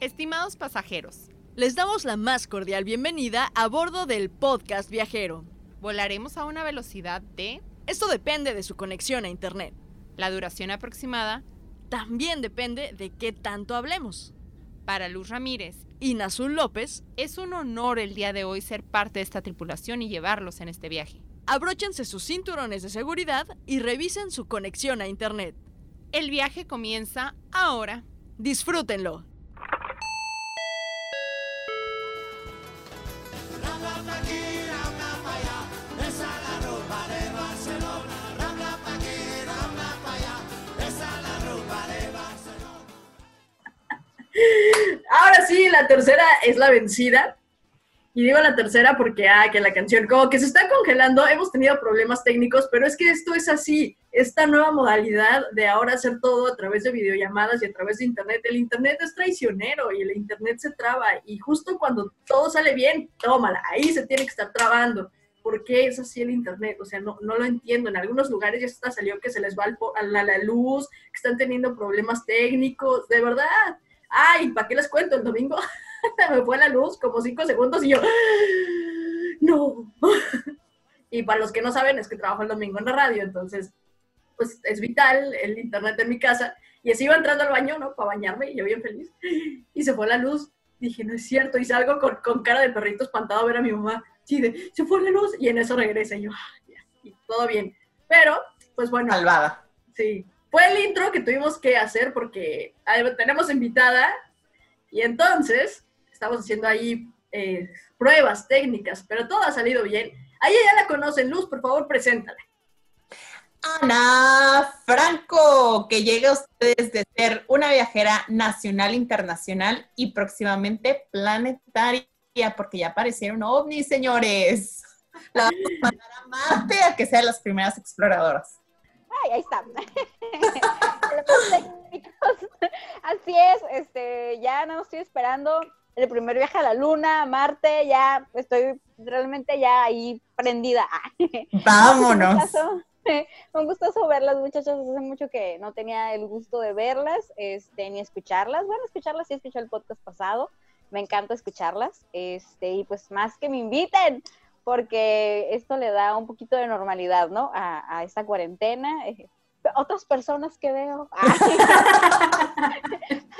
Estimados pasajeros, Les damos la más cordial bienvenida a bordo del podcast viajero. volaremos a una velocidad de... Esto depende de su conexión a Internet. La duración aproximada También depende de qué tanto hablemos. para Luz Ramírez. Y Nazul López, Es un honor el día de hoy ser parte de esta tripulación y llevarlos en este viaje. abróchense sus cinturones de seguridad y revisen su conexión a Internet. El viaje comienza ahora. Disfrútenlo. Ahora sí, la tercera es la vencida. Y digo la tercera porque, ah, que la canción como que se está congelando, hemos tenido problemas técnicos, pero es que esto es así, esta nueva modalidad de ahora hacer todo a través de videollamadas y a través de internet. El internet es traicionero y el internet se traba y justo cuando todo sale bien, tómala, ahí se tiene que estar trabando. ¿Por qué es así el internet? O sea, no, no lo entiendo. En algunos lugares ya está salió que se les va a la, la luz, que están teniendo problemas técnicos, de verdad. Ay, ¿para qué les cuento? El domingo me fue la luz como cinco segundos y yo, no. Y para los que no saben, es que trabajo el domingo en la radio, entonces, pues es vital el internet en mi casa. Y así iba entrando al baño, ¿no? Para bañarme y yo bien feliz. Y se fue la luz. Dije, no es cierto. Y salgo con, con cara de perrito espantado a ver a mi mamá. Sí, de, se fue la luz. Y en eso regresa. Y yo, ah, ya, y todo bien. Pero, pues bueno. Malvada. Sí, fue el intro que tuvimos que hacer porque ah, tenemos invitada y entonces estamos haciendo ahí eh, pruebas técnicas, pero todo ha salido bien. Ahí ya la conocen, Luz, por favor, preséntala. Ana Franco, que llega a ustedes de ser una viajera nacional, internacional y próximamente planetaria, porque ya aparecieron ovnis, señores. La vamos a mandar a Marte a que sean las primeras exploradoras. Ay, ahí está. Así es, este, ya no estoy esperando el primer viaje a la Luna, Marte, ya estoy realmente ya ahí prendida. Vámonos. Un gustazo, un gustazo verlas, muchachos. Hace mucho que no tenía el gusto de verlas, este, ni escucharlas. Bueno, escucharlas sí escuché el podcast pasado. Me encanta escucharlas. Este, y pues más que me inviten, porque esto le da un poquito de normalidad, ¿no? A, a esta cuarentena. Otras personas que veo.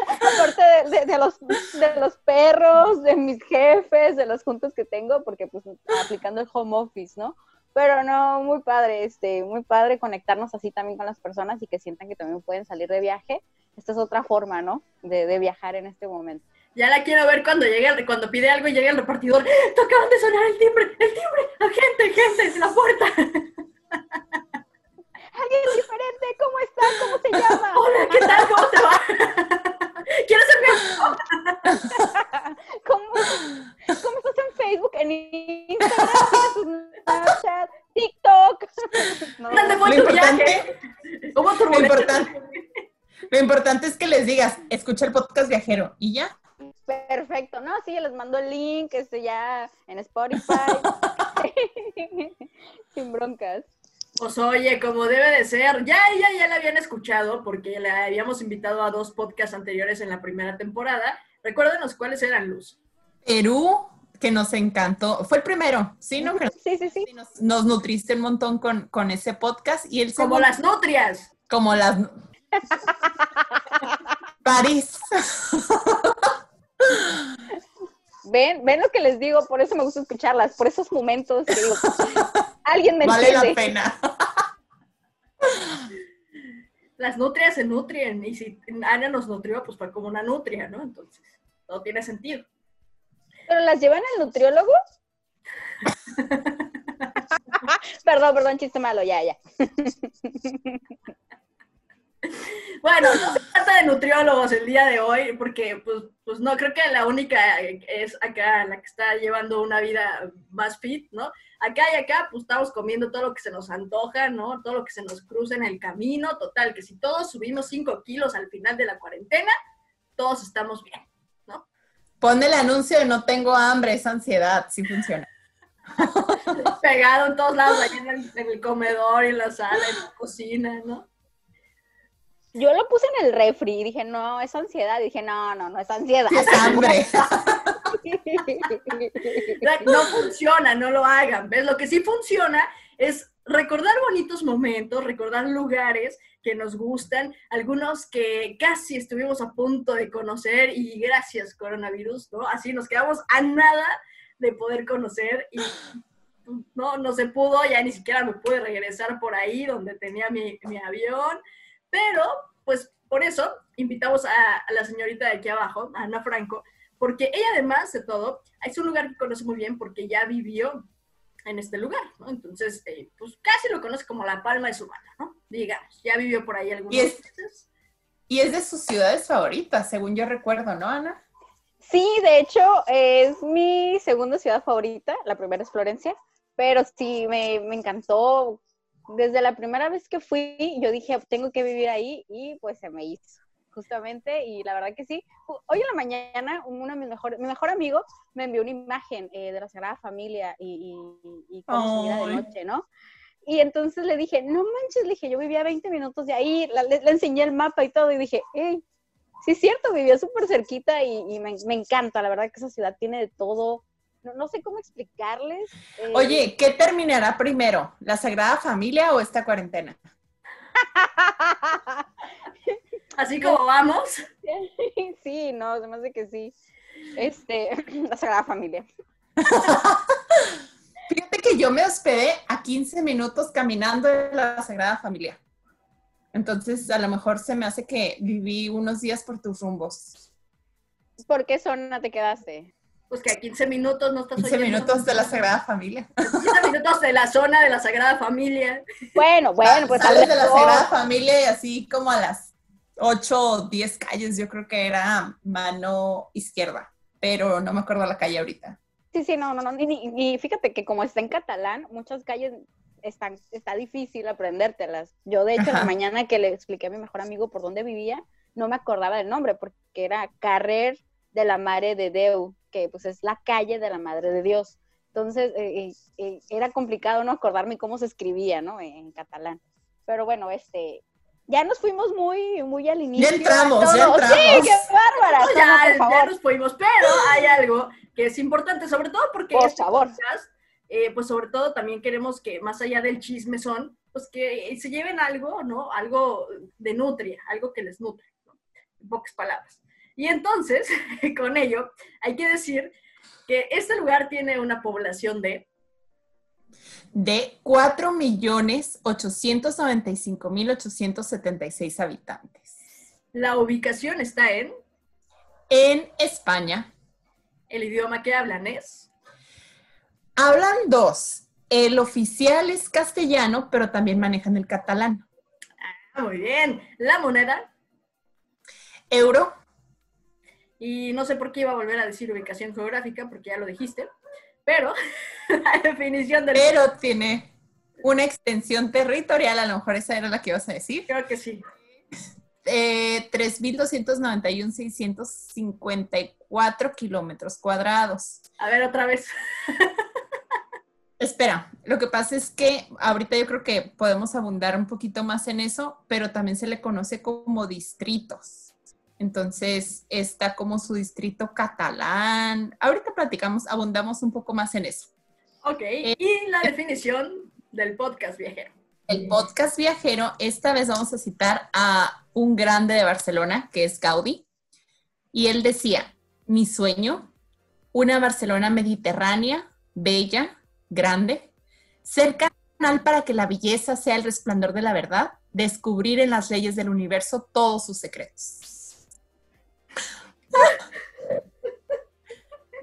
Aparte de, de- de los, de los perros, de mis jefes, de los juntos que tengo, porque pues aplicando el home office, ¿no? Pero no, muy padre, este, muy padre conectarnos así también con las personas y que sientan que también pueden salir de viaje. Esta es otra forma, ¿no? De, viajar en este momento. Ya la quiero ver cuando llegue, cuando pide algo y llegue el repartidor. ¡Te acaban de sonar el timbre! ¡El timbre! ¡Gente, gente! ¡Es la puerta! Alguien diferente, ¿cómo está? ¿Cómo se llama? ¡Hola! ¿Qué tal? ¿Cómo te va? ¿Quieres ser mi ¿Cómo, ¿Cómo estás en Facebook, en Instagram, en Snapchat, TikTok? No, ¿Dónde fue Lo tu viaje? ¿Hubo lo turbulencia? importante, lo importante es que les digas, escucha el podcast viajero y ya. Perfecto, no, sí, les mando el link, este ya en Spotify. Sin broncas. Pues oye, como debe de ser, ya ella ya la habían escuchado porque la habíamos invitado a dos podcasts anteriores en la primera temporada. Recuérdenos cuáles eran, Luz. Perú, que nos encantó, fue el primero, ¿sí? ¿No? Sí, sí, sí. nos, nos nutriste un montón con, con ese podcast y el Como segundo- las nutrias. como las París. Ven, ven lo que les digo, por eso me gusta escucharlas, por esos momentos que digo, alguien me Vale la pena. Las nutrias se nutrien y si Ana nos nutrió, pues fue como una nutria, ¿no? Entonces, todo tiene sentido. ¿Pero las llevan al nutriólogo? perdón, perdón, chiste malo, ya, ya. Bueno, no se trata de nutriólogos el día de hoy, porque pues, pues no creo que la única es acá la que está llevando una vida más fit, ¿no? Acá y acá, pues estamos comiendo todo lo que se nos antoja, ¿no? Todo lo que se nos cruza en el camino, total, que si todos subimos 5 kilos al final de la cuarentena, todos estamos bien. Pon el anuncio de no tengo hambre, es ansiedad, sí funciona. Pegado en todos lados, ahí en el, en el comedor, en la sala, en la cocina, ¿no? Yo lo puse en el refri y dije, no, es ansiedad. Y dije, no, no, no es ansiedad. Es hambre. No funciona, no lo hagan. ¿Ves? Lo que sí funciona es recordar bonitos momentos, recordar lugares que nos gustan, algunos que casi estuvimos a punto de conocer y gracias coronavirus, ¿no? Así nos quedamos a nada de poder conocer y no, no se pudo, ya ni siquiera me pude regresar por ahí donde tenía mi, mi avión, pero pues por eso invitamos a, a la señorita de aquí abajo, a Ana Franco, porque ella además de todo, es un lugar que conoce muy bien porque ya vivió en este lugar, ¿no? Entonces, eh, pues casi lo conoce como la palma de su mano, ¿no? Digamos, ya vivió por ahí algunos Y es- meses. Y es de sus ciudades favoritas, según yo recuerdo, ¿no, Ana? Sí, de hecho, es mi segunda ciudad favorita. La primera es Florencia, pero sí, me, me encantó. Desde la primera vez que fui, yo dije, tengo que vivir ahí y pues se me hizo, justamente. Y la verdad que sí. Hoy en la mañana, uno de mis mejores, mi mejor amigo me envió una imagen eh, de la Sagrada Familia y, y, y cómo se de noche, ¿no? Y entonces le dije, no manches, le dije, yo vivía 20 minutos de ahí, la- le, le enseñé el mapa y todo, y dije, hey, sí es cierto, vivía súper cerquita y, y me, me encanta, la verdad que esa ciudad tiene de todo, no, no sé cómo explicarles. eh, Oye, ¿qué terminará primero? ¿La Sagrada Familia o esta cuarentena? Así como vamos, sí, no, se me hace que sí. Este, la Sagrada Familia. Fíjate que yo me hospedé a 15 minutos caminando de la Sagrada Familia. Entonces, a lo mejor se me hace que viví unos días por tus rumbos. ¿Por qué zona te quedaste? Pues que a 15 minutos no estás 15 oyendo. minutos de la Sagrada Familia. 15 minutos de la zona de la Sagrada Familia. Bueno, bueno, pues Sales de la. Sagrada Familia y así como a las 8 o 10 calles, yo creo que era mano izquierda, pero no me acuerdo la calle ahorita. Sí, sí, no, no, no. Y, fíjate que como está en catalán, muchas calles están, está difícil aprendértelas. Yo, de hecho, la mañana que le expliqué a mi mejor amigo por dónde vivía, no me acordaba del nombre, porque era Carrer de la Mare de Déu, que pues es la calle de la Madre de Dios. Entonces, eh, eh, eh, era complicado no acordarme cómo se escribía, ¿no? En, en catalán. Pero bueno, este, ya nos fuimos muy, muy al inicio. entramos, a ya entramos. Sí, qué bárbara. No, Toma, ya, por ya favor. nos fuimos, pero hay algo que es importante, sobre todo porque Por este favor. podcast, eh, pues sobre todo también queremos que más allá del chisme son, pues que se lleven algo, ¿no? Algo de nutria, algo que les nutre, ¿no? En pocas palabras. Y entonces, con ello, hay que decir que este lugar tiene una población de De 4.895.876 habitantes. la ubicación está en En España el idioma que hablan es hablan dos. El oficial es castellano, pero también manejan el catalán. ah, muy bien, la moneda Euro, Y no sé por qué iba a volver a decir ubicación geográfica, porque ya lo dijiste, pero la definición del... pero tiene una extensión territorial, a lo mejor esa era la que ibas a decir. Creo que sí. Eh, 3.291.654 kilómetros cuadrados. A ver, otra vez. Espera, lo que pasa es que ahorita yo creo que podemos abundar un poquito más en eso, pero también se le conoce como distritos. Entonces está como su distrito catalán. Ahorita platicamos, abundamos un poco más en eso. Ok, y la definición del podcast viajero. El podcast viajero, esta vez vamos a citar a un grande de Barcelona, que es Gaudí, y él decía, mi sueño, una Barcelona mediterránea, bella, grande, cerca para que la belleza sea el resplandor de la verdad, descubrir en las leyes del universo todos sus secretos.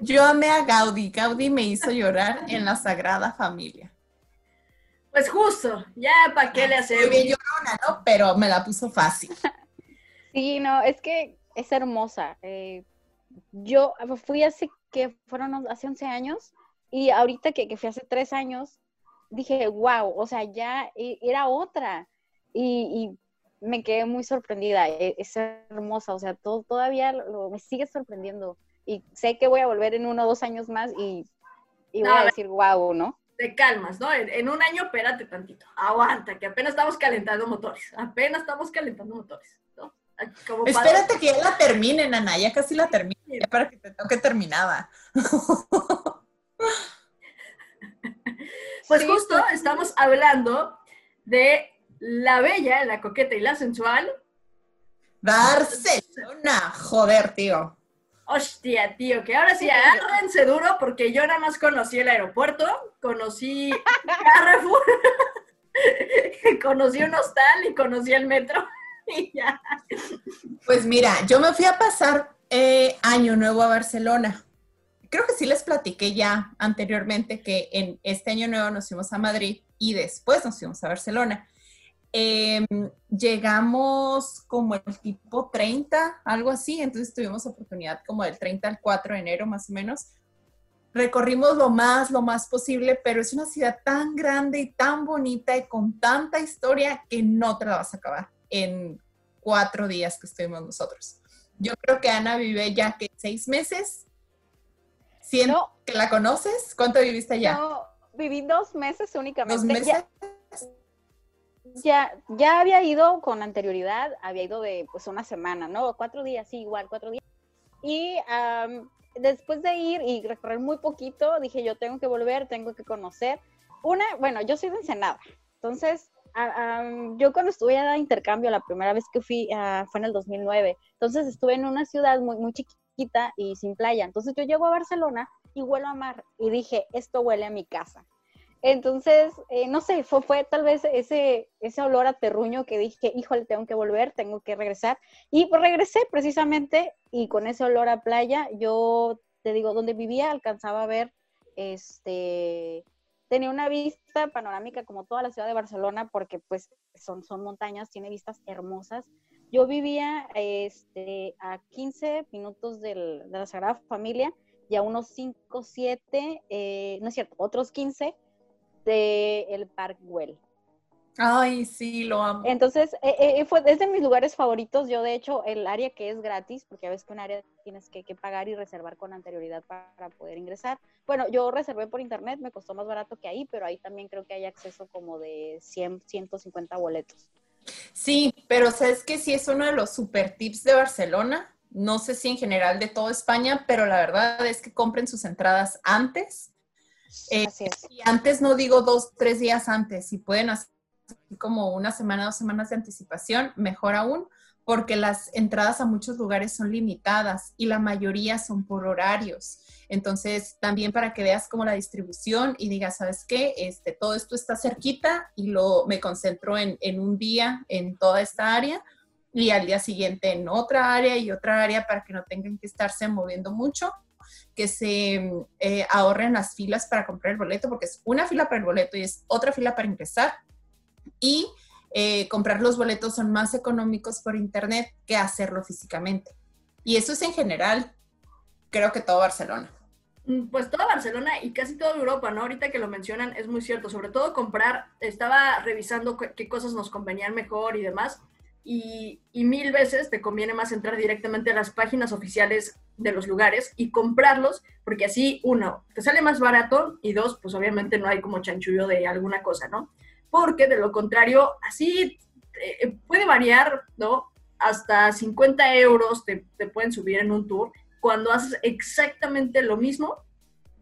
Yo amé a Gaudí, Gaudí me hizo llorar en la Sagrada Familia. Pues justo, ya para qué le Muy hacemos. bien llorona, ¿no? Pero me la puso fácil. Sí, no, es que es hermosa. Eh, yo fui hace que fueron hace 11 años y ahorita que, que fui hace 3 años, dije, wow, o sea, ya e- era otra. Y, y me quedé muy sorprendida. e- Es, hermosa, o sea, todo, todavía lo- me sigue sorprendiendo. Y sé que voy a volver en uno o dos años más y, y voy No, a a ver. decir, wow, ¿no? te calmas, ¿no? En, en un año, espérate tantito, aguanta, que apenas estamos calentando motores, apenas estamos calentando motores, ¿no? Como para- Espérate que ya la terminen, Ana, ya casi la termine, ya para que te toque terminada. Pues Sí, justo estamos hablando de la bella, la coqueta y la sensual. Barcelona, joder, tío. Hostia, tío, que ahora sí agárrense duro porque yo nada más conocí el aeropuerto, conocí Carrefour, conocí un hostal y conocí el metro. Y ya. Pues mira, yo me fui a pasar eh, Año Nuevo a Barcelona. Creo que sí les platiqué ya anteriormente que en este Año Nuevo nos fuimos a Madrid y después nos fuimos a Barcelona. Em, llegamos como el tipo 30, algo así, entonces tuvimos oportunidad como del 30 al 4 de enero más o menos. Recorrimos lo más, lo más posible, pero es una ciudad tan grande y tan bonita y con tanta historia que no te la vas a acabar en cuatro días que estuvimos nosotros. Yo creo que Ana vive ya que seis meses. Siento No. que la conoces. ¿Cuánto viviste allá? No, viví dos meses únicamente. ¿Dos meses? Ya, ya, ya había ido con anterioridad, había ido de pues una semana, ¿no? Cuatro días, sí, igual, cuatro días. Y después de ir y recorrer muy poquito, dije yo tengo que volver, tengo que conocer. Una, bueno, yo soy de Ensenada, entonces yo cuando estuve a intercambio, la primera vez que fui ah, fue en el 2009, entonces estuve en una ciudad muy, muy chiquita y sin playa, entonces yo llego a Barcelona y huelo a mar y dije, esto huele a mi casa. Entonces, eh, no sé, fue, tal vez ese, ese olor a terruño que dije, híjole, tengo que volver, tengo que regresar. Y pues regresé precisamente y con ese olor a playa, yo te digo, donde vivía alcanzaba a ver, este, tenía una vista panorámica como toda la ciudad de Barcelona, porque pues son, son montañas, tiene vistas hermosas. Yo vivía este, a 15 minutos del- de la Sagrada Familia y a unos 5, 7, no es cierto, otros 15 de el Park Güell. Ay, sí, lo amo. Entonces, eh, eh, fue, es de mis lugares favoritos. Yo, de hecho, el área que es gratis, porque a veces que un área tienes que, que pagar y reservar con anterioridad para, para poder ingresar. Bueno, yo reservé por internet, me costó más barato que ahí, pero ahí también creo que hay acceso como de 100, 150 boletos. Sí, pero sabes que sí es uno de los super tips de Barcelona. No sé si en general de toda España, pero la verdad es que compren sus entradas antes. Eh, Así es. Y antes no digo dos, tres días antes, si pueden hacer como una semana, dos semanas de anticipación, mejor aún, porque las entradas a muchos lugares son limitadas y la mayoría son por horarios. Entonces, también para que veas como la distribución y digas, ¿sabes qué? Este, todo esto está cerquita y lo, me concentro en, en un día en toda esta área y al día siguiente en otra área y otra área para que no tengan que estarse moviendo mucho que se eh, ahorren las filas para comprar el boleto, porque es una fila para el boleto y es otra fila para ingresar. Y eh, comprar los boletos son más económicos por internet que hacerlo físicamente. Y eso es en general, creo que todo Barcelona. Mm, Pues toda Barcelona y casi toda Europa, ¿no? Ahorita que lo mencionan es muy cierto, sobre todo comprar, estaba revisando qué cosas nos convenían mejor y demás, y, y mil veces te conviene más entrar directamente a las páginas oficiales de los lugares y comprarlos, porque así, uno, te sale más barato y dos, pues obviamente no hay como chanchullo de alguna cosa, ¿no? Porque de lo contrario, así eh, puede variar, ¿no? Hasta 50 euros te, te pueden subir en un tour cuando haces exactamente lo mismo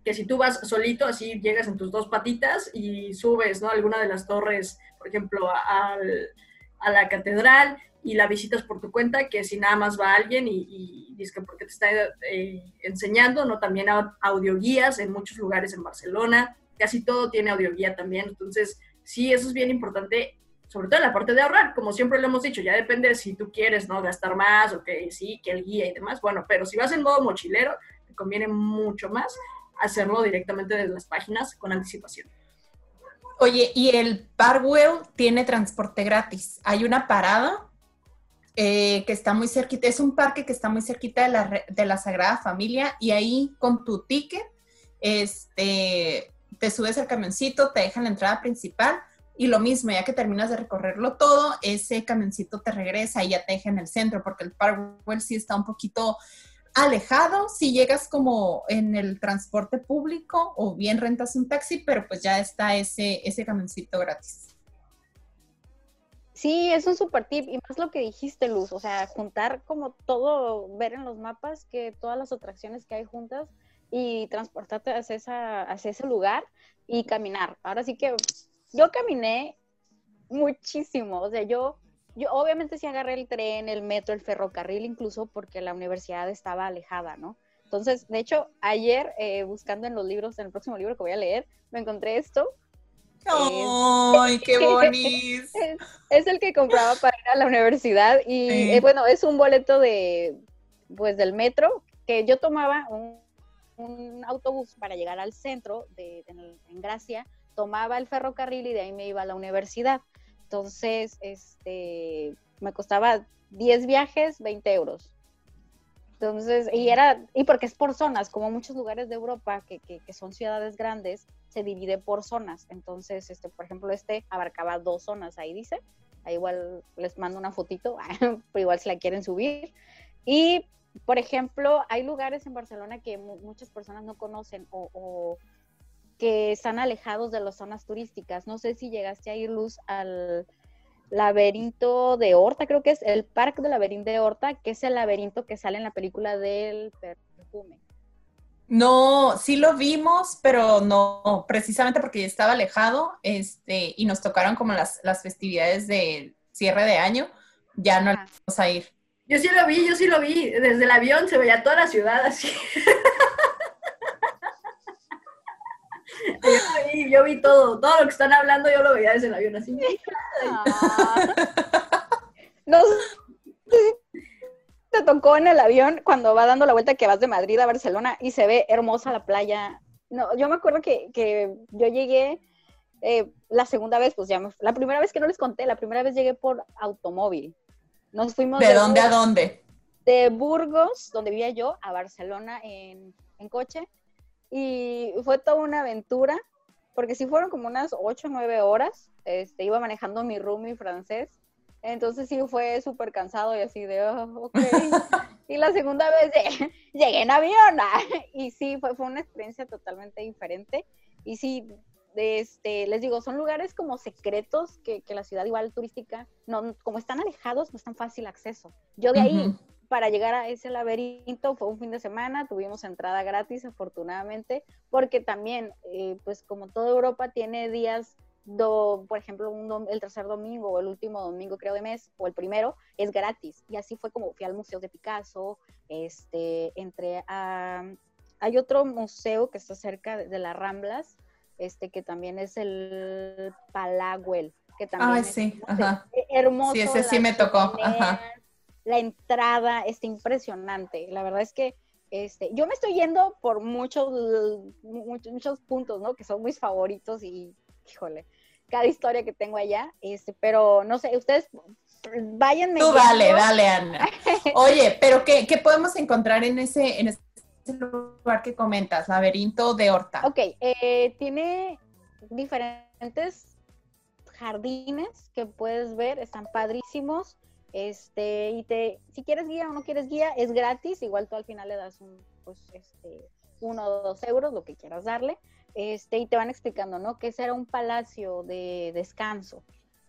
que si tú vas solito, así llegas en tus dos patitas y subes, ¿no? Alguna de las torres, por ejemplo, al- a la catedral y la visitas por tu cuenta, que si nada más va alguien y, y dice que porque te está eh, enseñando, ¿no? También au- audioguías en muchos lugares en Barcelona, casi todo tiene audioguía también, entonces sí, eso es bien importante, sobre todo en la parte de ahorrar, como siempre lo hemos dicho, ya depende de si tú quieres, ¿no? Gastar más o que sí, que el guía y demás, bueno, pero si vas en modo mochilero, te conviene mucho más hacerlo directamente desde las páginas con anticipación. Oye, y el Parkwell tiene transporte gratis. Hay una parada eh, que está muy cerquita, es un parque que está muy cerquita de la, de la Sagrada Familia y ahí con tu ticket este, te subes al camioncito, te dejan la entrada principal y lo mismo, ya que terminas de recorrerlo todo, ese camioncito te regresa y ya te deja en el centro porque el Parkwell sí está un poquito alejado si llegas como en el transporte público o bien rentas un taxi, pero pues ya está ese, ese camioncito gratis. Sí, es un super tip y más lo que dijiste, Luz, o sea, juntar como todo, ver en los mapas que todas las atracciones que hay juntas y transportarte hacia, esa, hacia ese lugar y caminar. Ahora sí que yo caminé muchísimo, o sea, yo, yo obviamente sí agarré el tren, el metro, el ferrocarril, incluso porque la universidad estaba alejada, ¿no? Entonces, de hecho, ayer eh, buscando en los libros, en el próximo libro que voy a leer, me encontré esto ¡Ay, qué bonito! Es, el que compraba para ir a la universidad y eh, bueno, es un boleto de, pues, del metro que yo tomaba un, autobús para llegar al centro de, en Gracia, tomaba el ferrocarril y de ahí me iba a la universidad. Entonces, este, me costaba 10 viajes, 20 euros. Entonces, y era, y porque es por zonas, como muchos lugares de Europa que, que, que, son ciudades grandes, se divide por zonas. Entonces, este, por ejemplo, este abarcaba dos zonas, ahí dice. Ahí igual les mando una fotito, pero igual si la quieren subir. Y, por ejemplo, hay lugares en Barcelona que muchas personas no conocen o, o, que están alejados de las zonas turísticas. No sé si llegaste a ir, Luz, al laberinto de Horta, creo que es el Parque del Laberinto de Horta, que es el laberinto que sale en la película del perfume. No, sí lo vimos, pero no, precisamente porque estaba alejado, este, y nos tocaron como las, las festividades de cierre de año, ya no ah. vamos a ir. Yo sí lo vi, yo sí lo vi, desde el avión se veía toda la ciudad así. Yo vi, yo vi todo, todo lo que están hablando, yo lo veía desde el avión así. No te tocó en el avión cuando va dando la vuelta que vas de Madrid a Barcelona y se ve hermosa la playa. No, yo me acuerdo que, que yo llegué eh, la segunda vez, pues ya la primera vez que no les conté, la primera vez llegué por automóvil. Nos fuimos. ¿De, dónde a dónde? De Burgos, donde vivía yo, a Barcelona en, en coche y fue toda una aventura, porque sí fueron como unas 8 o 9 horas, este, iba manejando mi roomie francés, entonces sí fue súper cansado y así de, oh, ok. y la segunda vez llegué, en avión, y sí, fue, fue una experiencia totalmente diferente, y sí, este, les digo, son lugares como secretos que, que, la ciudad igual turística, no, como están alejados, no es tan fácil acceso. Yo de ahí, para llegar a ese laberinto fue un fin de semana, tuvimos entrada gratis afortunadamente, porque también, eh, pues como toda Europa tiene días, do, por ejemplo, el tercer domingo o el último domingo creo de mes, o el primero, es gratis. Y así fue como fui al Museo de Picasso, este, entré a... Hay otro museo que está cerca de, las Ramblas, este, que también es el Palagüel, que también es sí, hermoso. Sí, ese sí me tocó. Ajá la entrada está impresionante. La verdad es que este, yo me estoy yendo por muchos, muchos, muchos puntos, ¿no? Que son mis favoritos y, híjole, cada historia que tengo allá, este, pero no sé, ustedes vayan. Tú dale, dale, Ana. Oye, pero ¿qué, ¿qué, podemos encontrar en ese, en ese lugar que comentas, laberinto de Horta? Ok, eh, tiene diferentes jardines que puedes ver, están padrísimos. Este, y te, si quieres guía o no quieres guía, es gratis, igual tú al final le das un, pues, este, uno o dos euros, lo que quieras darle, este, y te van explicando, ¿no? Que ese era un palacio de descanso.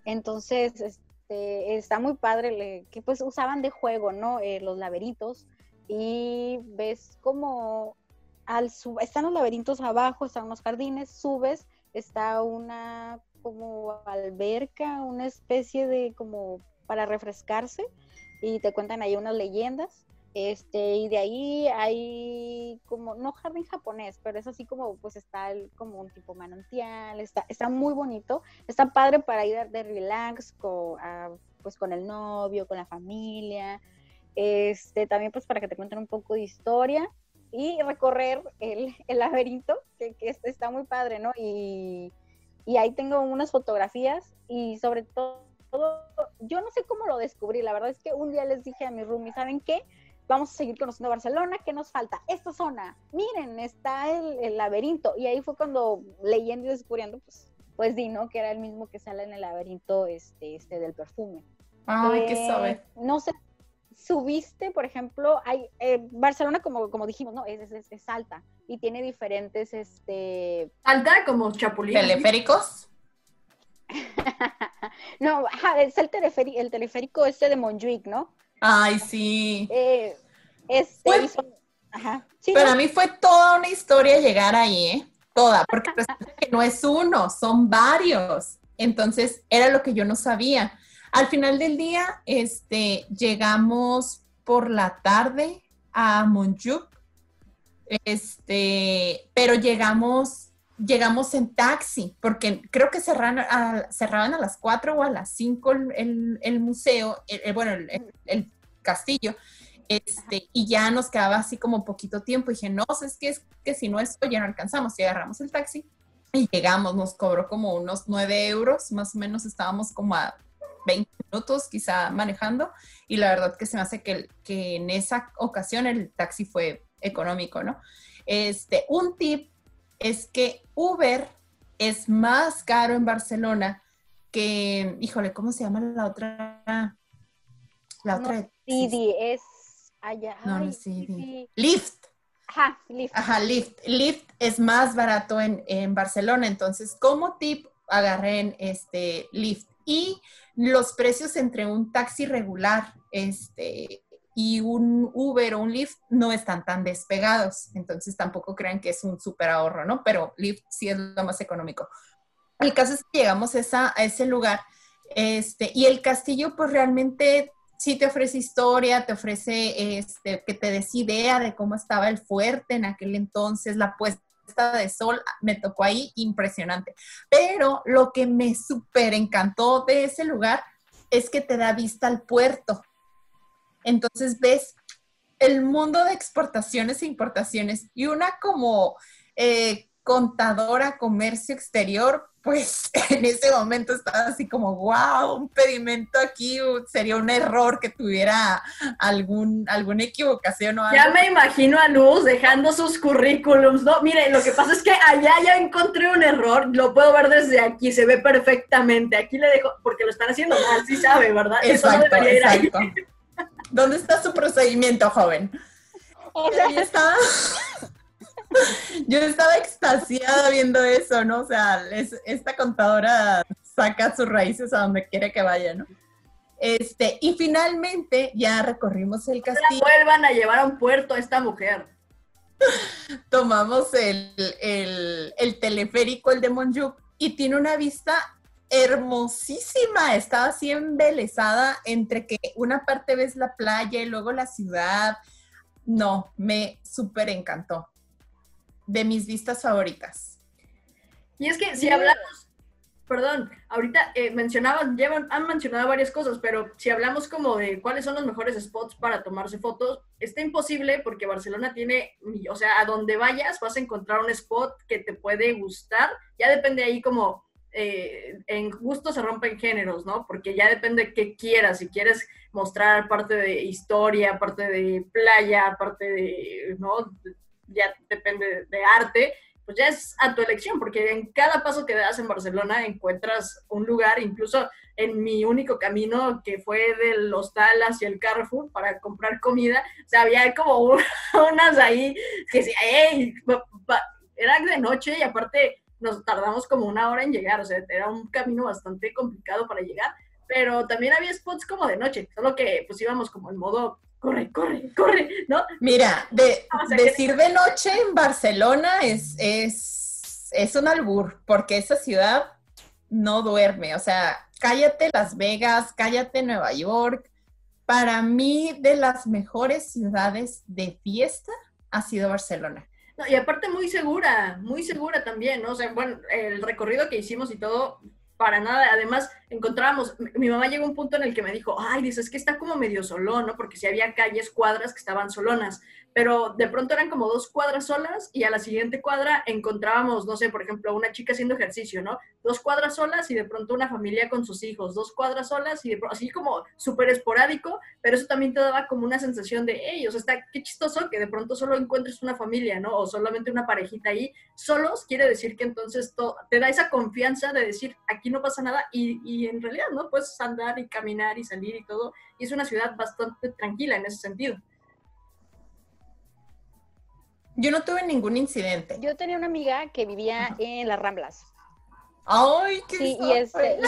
Entonces, este, está muy padre, que pues usaban de juego, ¿no? Eh, los laberintos, y ves como al sub, están los laberintos abajo, están unos jardines, subes, está una como alberca, una especie de como para refrescarse y te cuentan ahí unas leyendas. Este, y de ahí hay como, no jardín japonés, pero es así como, pues está como un tipo manantial, está, está muy bonito, está padre para ir de relax con, pues con el novio, con la familia, este, también pues para que te cuenten un poco de historia y recorrer el, el laberinto, que, que, está muy padre, ¿no? Y, y ahí tengo unas fotografías y sobre todo yo no sé cómo lo descubrí, la verdad es que un día les dije a mi roomie, ¿saben qué? Vamos a seguir conociendo Barcelona, ¿qué nos falta? Esta zona, miren, está el, laberinto. Y ahí fue cuando leyendo y descubriendo, pues, pues di, ¿no? Que era el mismo que sale en el laberinto este, este del perfume. Ay, qué sabe. No sé, subiste, por ejemplo, hay eh, Barcelona, como, como dijimos, no, es, es, es alta y tiene diferentes, este, Alta como chapulín. ¿Teleféricos? no, ajá, es el teleférico, el teleférico este de Montjuic, ¿no? Ay, sí. Eh, este, Pues- ajá, sí, Para no, mí fue toda una historia llegar ahí, ¿eh? Toda, porque que no es uno, son varios. Entonces, era lo que yo no sabía. Al final del día, este, llegamos por la tarde a Montjuic, este, pero llegamos, llegamos en taxi, porque creo que cerraron a, cerraban a las 4 o a las 5 el, el- el museo, el- bueno, el castillo. Este, y ya nos quedaba así como poquito tiempo. Y dije, no, es que es que si no esto ya no alcanzamos. Y agarramos el taxi y llegamos, nos cobró como unos 9 euros, más o menos estábamos como a 20 minutos quizá manejando. Y la verdad que se me hace que, que en esa ocasión el taxi fue económico, ¿no? Este, un tip es que Uber es más caro en Barcelona que, híjole, ¿cómo se llama la otra? La No, otra. Didi, es allá. No, no es Didi. Lyft. Ajá, Lyft. Ajá, Lyft. Lyft es más barato en, en Barcelona. Entonces, como tip, agarré en este Lyft. Y los precios entre un taxi regular este, y un Uber o un Lyft no están tan despegados. Entonces, tampoco crean que es un súper ahorro, ¿no? Pero Lyft sí es lo más económico. El caso es que llegamos esa- a ese lugar este, y el castillo, pues realmente sí te ofrece historia, te ofrece este, que te des idea de cómo estaba el fuerte en aquel entonces, la puesta de sol, me tocó ahí impresionante. Pero lo que me súper encantó de ese lugar es que te da vista al puerto. Entonces ves el mundo de exportaciones e importaciones y una como eh, contadora comercio exterior, pues en ese momento estaba así como, wow, un pedimento aquí uh, sería un error que tuviera algún, alguna equivocación o algo. Ya me imagino a Luz dejando sus currículums, ¿no? Mire, lo que pasa es que allá ya encontré un error, lo puedo ver desde aquí, se ve perfectamente. Aquí le dejo, porque lo están haciendo mal, sí sabe, ¿verdad? Eso no debería ir ahí. ¿Dónde está su procedimiento, joven? Yo estaba, yo estaba extasiada viendo eso, ¿no? O sea, es- esta contadora saca sus raíces a donde quiere que vaya, ¿no? Este, y finalmente ya recorrimos el No la castillo, vuelvan a llevar a un puerto a esta mujer. tomamos el, el- el teleférico, el de Monjuk, y tiene una vista hermosísima. Estaba así embelesada entre que una parte ves la playa y luego la ciudad. No, me súper encantó. De mis vistas favoritas. Y es que si hablamos, perdón, ahorita eh, mencionaban, llevan, han mencionado varias cosas, pero si hablamos como de cuáles son los mejores spots para tomarse fotos, está imposible porque Barcelona tiene, o sea, a donde vayas vas a encontrar un spot que te puede gustar. Ya depende ahí como, eh, en gusto se rompen géneros, ¿no? Porque ya depende qué quieras, si quieres mostrar parte de historia, parte de playa, parte de, ¿no? Ya depende de arte pues ya es a tu elección, porque en cada paso que das en Barcelona encuentras un lugar, incluso en mi único camino que fue del hostal hacia el Carrefour para comprar comida, o sea, había como un- unas ahí que decía, ¡ey! pa- pa-". Era de noche y aparte nos tardamos como una hora en llegar, o sea, era un camino bastante complicado para llegar, pero también había spots como de noche, solo que pues íbamos como en modo, corre, corre, corre, ¿no? Mira, de, O sea, que- decir de noche en Barcelona es, es, es un albur, porque esa ciudad no duerme. O sea, cállate Las Vegas, cállate Nueva York. Para mí, de las mejores ciudades de fiesta ha sido Barcelona. No, y aparte muy segura, muy segura también, ¿no? O sea, bueno, el recorrido que hicimos y todo, para nada. Además, encontrábamos, mi- mamá llegó a un punto en el que me dijo, ay, dice, es que está como medio solón, ¿no? Porque si había calles, cuadras que estaban solonas, pero de pronto eran como dos cuadras solas y a la siguiente cuadra encontrábamos, no sé, por ejemplo, una chica haciendo ejercicio, ¿no? Dos cuadras solas y de pronto una familia con sus hijos, dos cuadras solas y de así como súper esporádico, pero eso también te daba como una sensación de, hey, o sea, está qué chistoso que de pronto solo encuentres una familia, ¿no? O solamente una parejita ahí. Solos quiere decir que entonces to- te da esa confianza de decir, aquí no pasa nada y, y en realidad, ¿no? Puedes andar y caminar y salir y todo. Y es una ciudad bastante tranquila en ese sentido. Yo no tuve ningún incidente. Yo tenía una amiga que vivía en las Ramblas. Ay, qué Sí, y este,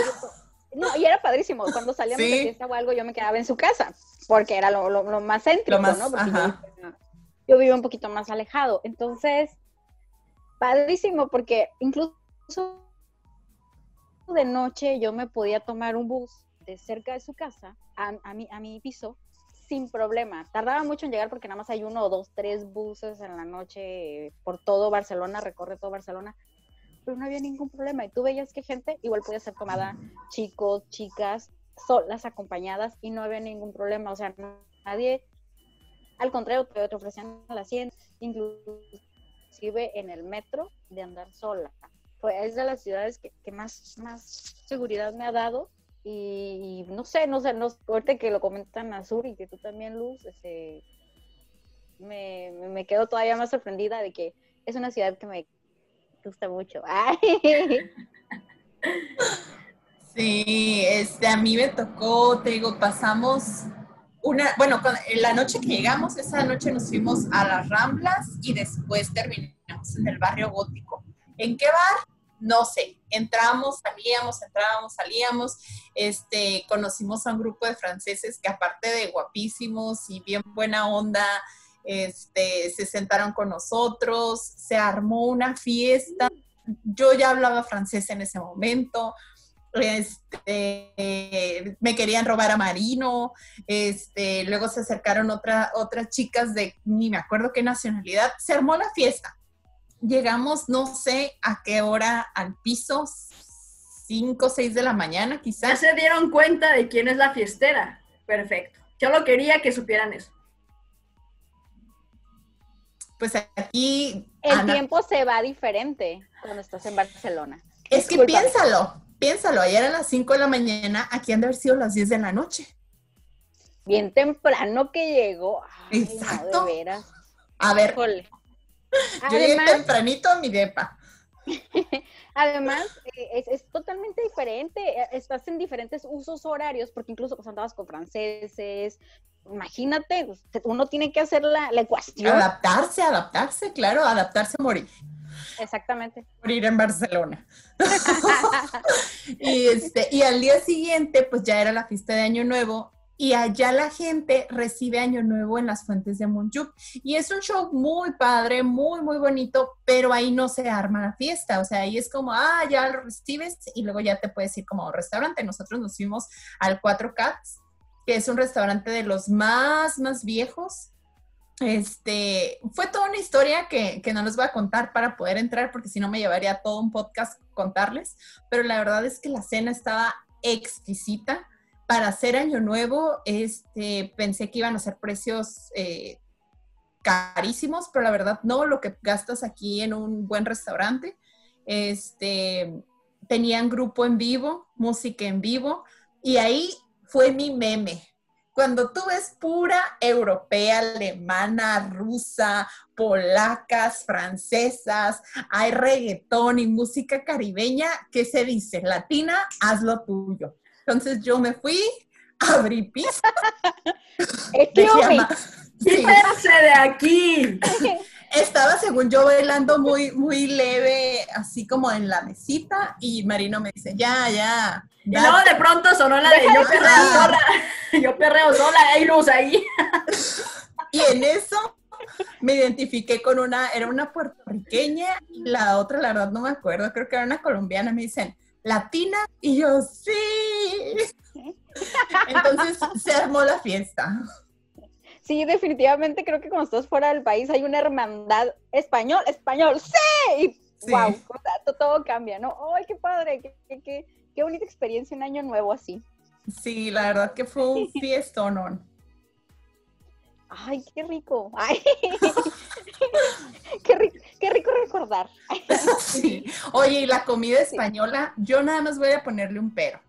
no, y era padrísimo. Cuando salíamos Sí. de fiesta o algo, yo me quedaba en su casa, porque era lo, lo- lo más céntrico, Lo más- ¿no? Porque ajá. yo, yo vivía un poquito más alejado. Entonces, padrísimo, porque incluso de noche yo me podía tomar un bus de cerca de su casa a, a mi, a mi piso sin problema. Tardaba mucho en llegar porque nada más hay uno dos, tres buses en la noche por todo Barcelona, recorre todo Barcelona, pero no había ningún problema. Y tú veías que gente igual podía ser tomada, chicos, chicas, solas, acompañadas, y no había ningún problema. O sea, nadie, al contrario, te, ofrecían la 100, inclusive en el metro, de andar sola. Fue, es de las ciudades que, que más, más seguridad me ha dado. Y, no sé, no sé, no, ahorita que lo comentan Azur y que tú también, Luz, este, me, me, quedo todavía más sorprendida de que es una ciudad que me gusta mucho. Sí, este, a mí me tocó, te digo, pasamos una, bueno, con- la noche que llegamos, esa noche nos fuimos a las Ramblas y después terminamos en el barrio gótico. ¿En qué bar? No sé. Entramos, salíamos, entrábamos, salíamos. Este, conocimos a un grupo de franceses que aparte de guapísimos y bien buena onda, este, se sentaron con nosotros, se armó una fiesta. Yo ya hablaba francés en ese momento. Este, me querían robar a Marino, este, luego se acercaron otra, otras chicas de ni me acuerdo qué nacionalidad, se armó la fiesta. Llegamos, no sé a qué hora al piso, 5 o 6 de la mañana Ya quizás. se dieron cuenta de quién es la fiestera. Perfecto. Solo quería que supieran eso. Pues aquí... El Ana, tiempo se va diferente cuando estás en Barcelona. es que piénsalo, piénsalo, ayer a las 5 de la mañana, aquí han de haber sido las 10 de la noche. Bien temprano que llegó. Ay, Exacto. No, de veras. A ver, Híjole. Yo llegué Además, tempranito a mi depa. además eh, es, es totalmente diferente. eh, Estás en diferentes usos horarios, porque incluso pues andabas con franceses. Imagínate, pues, uno tiene que hacer la, la ecuación. Adaptarse, adaptarse, claro, adaptarse a morir. Exactamente. morir en Barcelona. y, este, y al día siguiente, pues ya era la fiesta de Año Nuevo y allá la gente recibe Año Nuevo en las fuentes de Montjuic. Y es un show muy padre, muy, muy bonito, pero ahí no se arma la fiesta. O sea, ahí es como, ah, ya lo recibes y luego ya te puedes ir como a un restaurante. Nosotros nos fuimos al Cuatro Cats, que es un restaurante de los más, más viejos. Este, fue toda una historia que, que no les voy a contar para poder entrar, porque si no me llevaría todo un podcast contarles, pero la verdad es que la cena estaba exquisita. Para hacer año nuevo, este, pensé que iban a ser precios eh, carísimos, pero la verdad no, lo que gastas aquí en un buen restaurante. Este, tenían grupo en vivo, música en vivo, y ahí fue mi meme. Cuando tú ves pura europea, alemana, rusa, polacas, francesas, hay reggaetón y música caribeña, ¿qué se dice? Latina, haz lo tuyo. Entonces yo me fui, abrí piso, ¡Quítense de aquí! estaba según yo bailando muy, muy leve, así como en la mesita, y Marino me dice, ya, ya. Y luego de pronto sonó la de yo perreo sola. Yo perreo sola, hay luz ahí. Y en eso me identifiqué con una, era una puertorriqueña y la otra, la verdad no me acuerdo, creo que era una colombiana, me dicen, latina, y yo, sí. Entonces se armó la fiesta. Sí, definitivamente creo que cuando estás fuera del país hay una hermandad español, español, sí. Y Sí. wow, o sea, to- todo cambia, ¿no? ¡Ay, qué padre! Qué, qué, qué, qué bonita experiencia un año nuevo así. Sí, la verdad que fue un fiestón. ¡Ay, qué rico! ¡Ay! qué, rico qué rico recordar. Sí. Oye, y la comida española, yo nada más voy a ponerle un pero.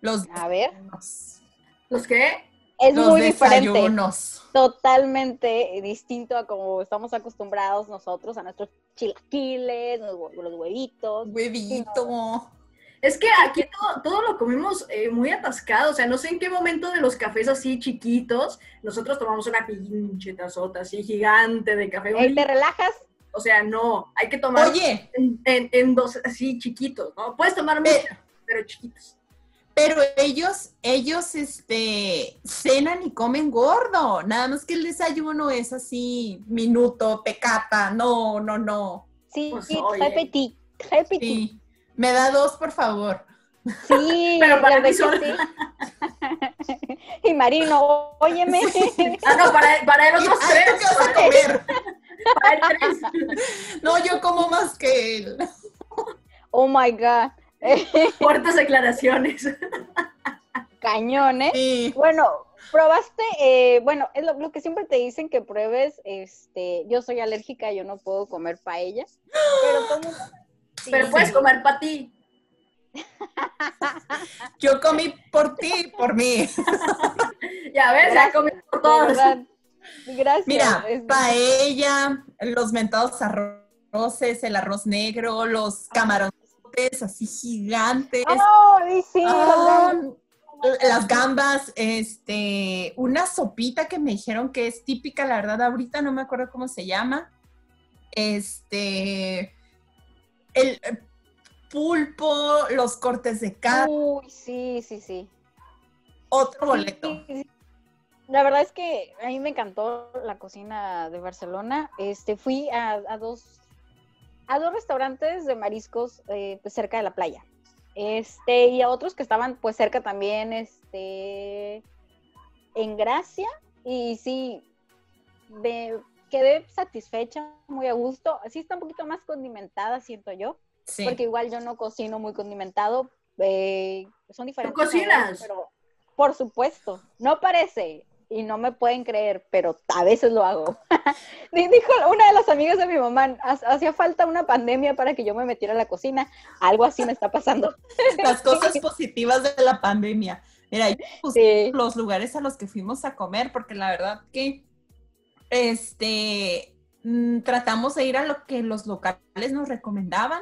Los A ver, desayunos. ¿Los qué? es Los muy diferente. desayunos. Totalmente distinto a como estamos acostumbrados nosotros, a nuestros chilaquiles, los huevitos. Huevito. Es que aquí todo, todo lo comemos eh, muy atascado, o sea, no sé en qué momento de los cafés así chiquitos, nosotros tomamos una pinche tazota así gigante de café. Ey, ¿Te relajas? O sea, no, hay que tomar Oye, en, en- en dos así chiquitos, ¿no? Puedes tomar mucho, pero chiquitos. pero ellos, ellos, este, cenan y comen gordo. Nada más que el desayuno es así, minuto, pecata. No, no, no. Sí, Pues, sí, oye. petit. Sí. Me da dos, por favor. Sí, Pero para mí sí. y Marino, óyeme. Ah, no, para, para el otros Ay, ¿tú tres. qué vas a comer? Para el tres. No, yo como más que él. Oh my God. Fuertes declaraciones. Cañón, ¿eh? Sí. Bueno, probaste, eh, bueno, es lo, lo que siempre te dicen que pruebes, este, yo soy alérgica, yo no puedo comer paella, pero todo sí. Pero puedes comer para ti. Yo comí por ti, por mí. Ya ves, ya comí por todos. verdad. Gracias. Mira, es- paella, los mentados arroces, el arroz negro, los camarones así gigantes. ¡Ay, sí! Ah, los las gambas, este, una sopita que me dijeron que es típica, la verdad, ahorita no me acuerdo cómo se llama. Este, el pulpo, los cortes de carne, Uy, sí, sí, sí. otro boleto. Sí, sí, sí. La verdad es que a mí me encantó la cocina de Barcelona. Este, fui a, a dos a dos restaurantes de mariscos eh, pues, cerca de la playa. Este, y a otros que estaban pues cerca también, este, en Gracia. Y sí, me quedé satisfecha, muy a gusto. Sí está un poquito más condimentada, siento yo, Sí. porque igual yo no cocino muy condimentado. eh, son diferentes. cocinas? sabores, pero por supuesto, no parece y no me pueden creer, pero a veces lo hago. Di- Dijo una de las amigas de mi mamá, "Ha- hacía falta una pandemia para que yo me metiera a la cocina. Algo así me está pasando. Las cosas positivas de la pandemia. Mira, yo puse Sí. los lugares a los que fuimos a comer, porque la verdad que este mm, tratamos de ir a lo que los locales nos recomendaban.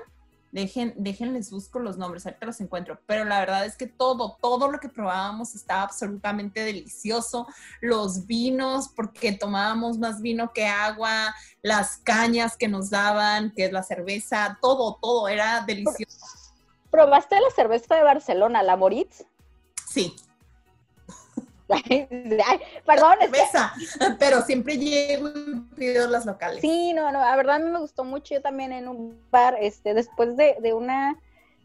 Dejen, déjenles busco los nombres, ahorita los encuentro. Pero la verdad es que todo, todo lo que probábamos estaba absolutamente delicioso. Los vinos, porque tomábamos más vino que agua, las cañas que nos daban, que es la cerveza, todo, todo era delicioso. ¿Probaste la cerveza de Barcelona, la Moritz? Sí, Ay, perdón, pero siempre llego y pido las locales. Sí, no, no, la verdad me gustó mucho. Yo también en un bar, este, después de, de una,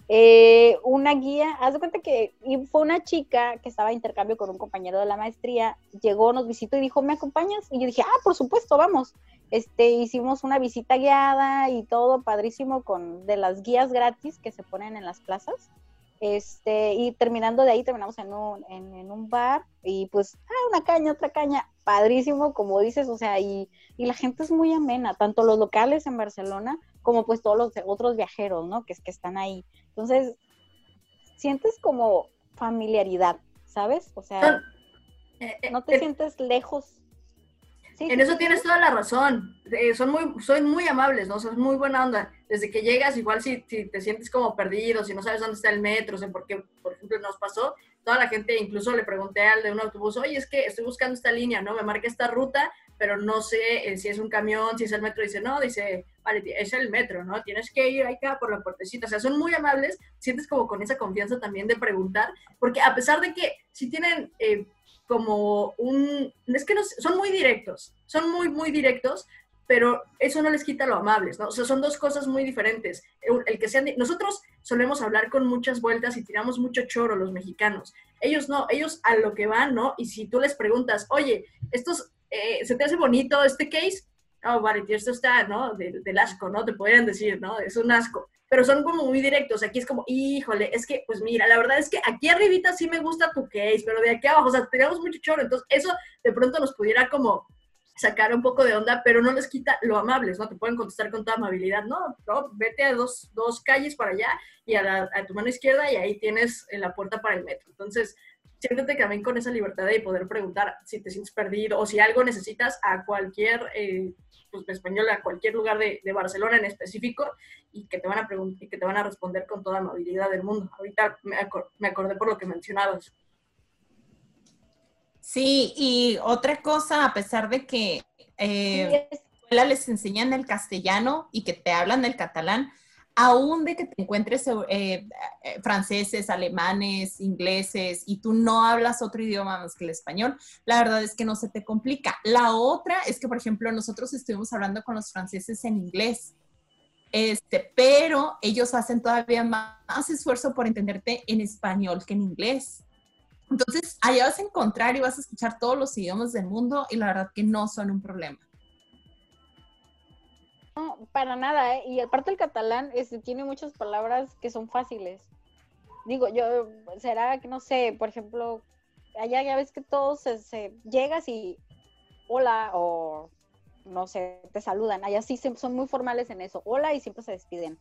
eh, una guía, haz de cuenta que fue una chica que estaba de intercambio con un compañero de la maestría, llegó, nos visitó y dijo, ¿me acompañas? Y yo dije, ah, por supuesto, vamos. Este, hicimos una visita guiada y todo padrísimo con de las guías gratis que se ponen en las plazas. Este, y terminando de ahí, terminamos en un, en, en un bar y pues, ah, una caña, otra caña, padrísimo, como dices, o sea, y, y la gente es muy amena, tanto los locales en Barcelona como pues todos los otros viajeros, ¿no? Que es que están ahí. Entonces, sientes como familiaridad, ¿sabes? O sea, Son- eh, eh, no te eh, sientes lejos. Sí, En sí, eso sí, tienes toda la razón. Eh, son, muy, son muy amables, ¿no? Son muy buena onda. Desde que llegas, igual si, si te sientes como perdido, si no sabes dónde está el metro, o sea, porque, por ejemplo, nos pasó, toda la gente, incluso le pregunté al de un autobús, oye, es que estoy buscando esta línea, ¿no? Me marca esta ruta, pero no sé eh, si es un camión, si es el metro. Dice, no, dice, vale, es el metro, ¿no? Tienes que ir acá por la puertecita. O sea, son muy amables, sientes como con esa confianza también de preguntar, porque a pesar de que si tienen eh, como un... Es que son muy directos, son muy, muy directos, pero eso no les quita lo amables, ¿no? O sea, son dos cosas muy diferentes. El, que sean... Nosotros solemos hablar con muchas vueltas y tiramos mucho choro los mexicanos. Ellos no, ellos a lo que van, ¿no? Y si tú les preguntas, oye, estos, eh, ¿se te hace bonito este case? Oh, vale, esto está, ¿no? Del, del asco, ¿no? Te podrían decir, ¿no? Es un asco. Pero son como muy directos. Aquí es como, híjole, es que, pues mira, la verdad es que aquí arribita sí me gusta tu case, pero de aquí abajo, o sea, tenemos mucho choro. Entonces, eso de pronto nos pudiera como sacar un poco de onda, pero no les quita lo amables, ¿no? Te pueden contestar con toda amabilidad, no, no vete a dos, dos calles para allá y a, la, a, tu mano izquierda y ahí tienes la puerta para el metro. Entonces, siéntete también con esa libertad de poder preguntar si te sientes perdido o si algo necesitas a cualquier eh, pues, español, a cualquier lugar de, de, Barcelona en específico y que te van a preguntar y que te van a responder con toda amabilidad del mundo. Ahorita me, acor me acordé por lo que mencionabas. Sí, y otra cosa, a pesar de que eh, escuela les enseñan el castellano y que te hablan el catalán, aún de que te encuentres eh, eh, franceses, alemanes, ingleses y tú no hablas otro idioma más que el español, la verdad es que no se te complica. La otra es que, por ejemplo, nosotros estuvimos hablando con los franceses en inglés, este, pero ellos hacen todavía más esfuerzo por entenderte en español que en inglés. Entonces, allá vas a encontrar y vas a escuchar todos los idiomas del mundo y la verdad que no son un problema. No, para nada, ¿eh? y aparte el catalán este, tiene muchas palabras que son fáciles. Digo, yo, será que no sé, por ejemplo, allá ya ves que todos se, llegas y hola o no sé, te saludan. Allá sí son muy formales en eso. Hola y siempre se despiden.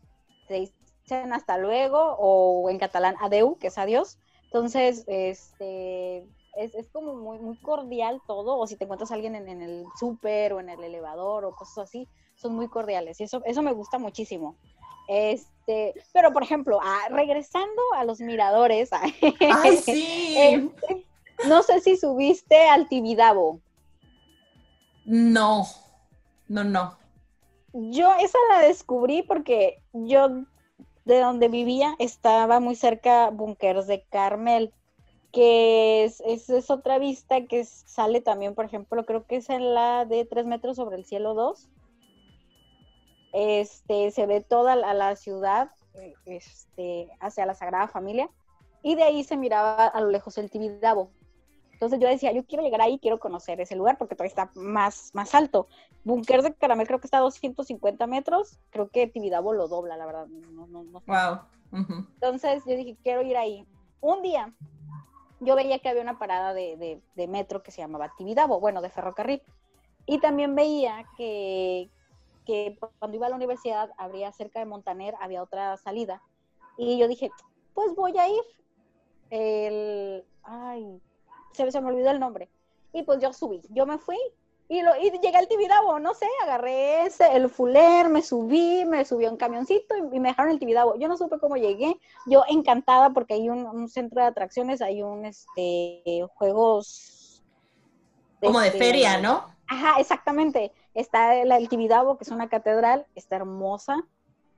Se dicen hasta luego o en catalán adeu, que es adiós. Entonces, este, es, como muy, muy cordial todo. O si te encuentras a alguien en, en el súper o en el elevador o cosas así, son muy cordiales y eso, eso me gusta muchísimo. Este, pero por ejemplo, ah, regresando a los miradores, Ay, sí. Este, no sé si subiste al Tibidabo. No, no, no. Yo esa la descubrí porque yo de donde vivía estaba muy cerca Bunkers de Carmel, que es, es, es, otra vista que sale también, por ejemplo, creo que es en la de 3 metros sobre el cielo 2 este, se ve toda la, ciudad este, hacia la Sagrada Familia y de ahí se miraba a lo lejos el Tibidabo. Entonces yo decía, yo quiero llegar ahí, quiero conocer ese lugar porque todavía está más, más alto. Búnker de Caramel creo que está a 250 metros, creo que Tibidabo lo dobla, la verdad. wow. Entonces yo dije, quiero ir ahí. Un día yo veía que había una parada de, de metro que se llamaba Tibidabo, bueno, de ferrocarril. Y también veía que, que cuando iba a la universidad, habría cerca de Montaner, había otra salida. Y yo dije, pues voy a ir. El, ay, se, se me olvidó el nombre. Y pues yo subí, yo me fui y, lo, y llegué al Tibidabo, no sé, agarré ese, el fuler, me subí, me subí a un camioncito y, me dejaron el Tibidabo. Yo no supe cómo llegué, yo encantada porque hay un, centro de atracciones, hay un, este, juegos... Como de feria, ¿no? Ajá, exactamente. Está el, Tibidabo, que es una catedral, está hermosa,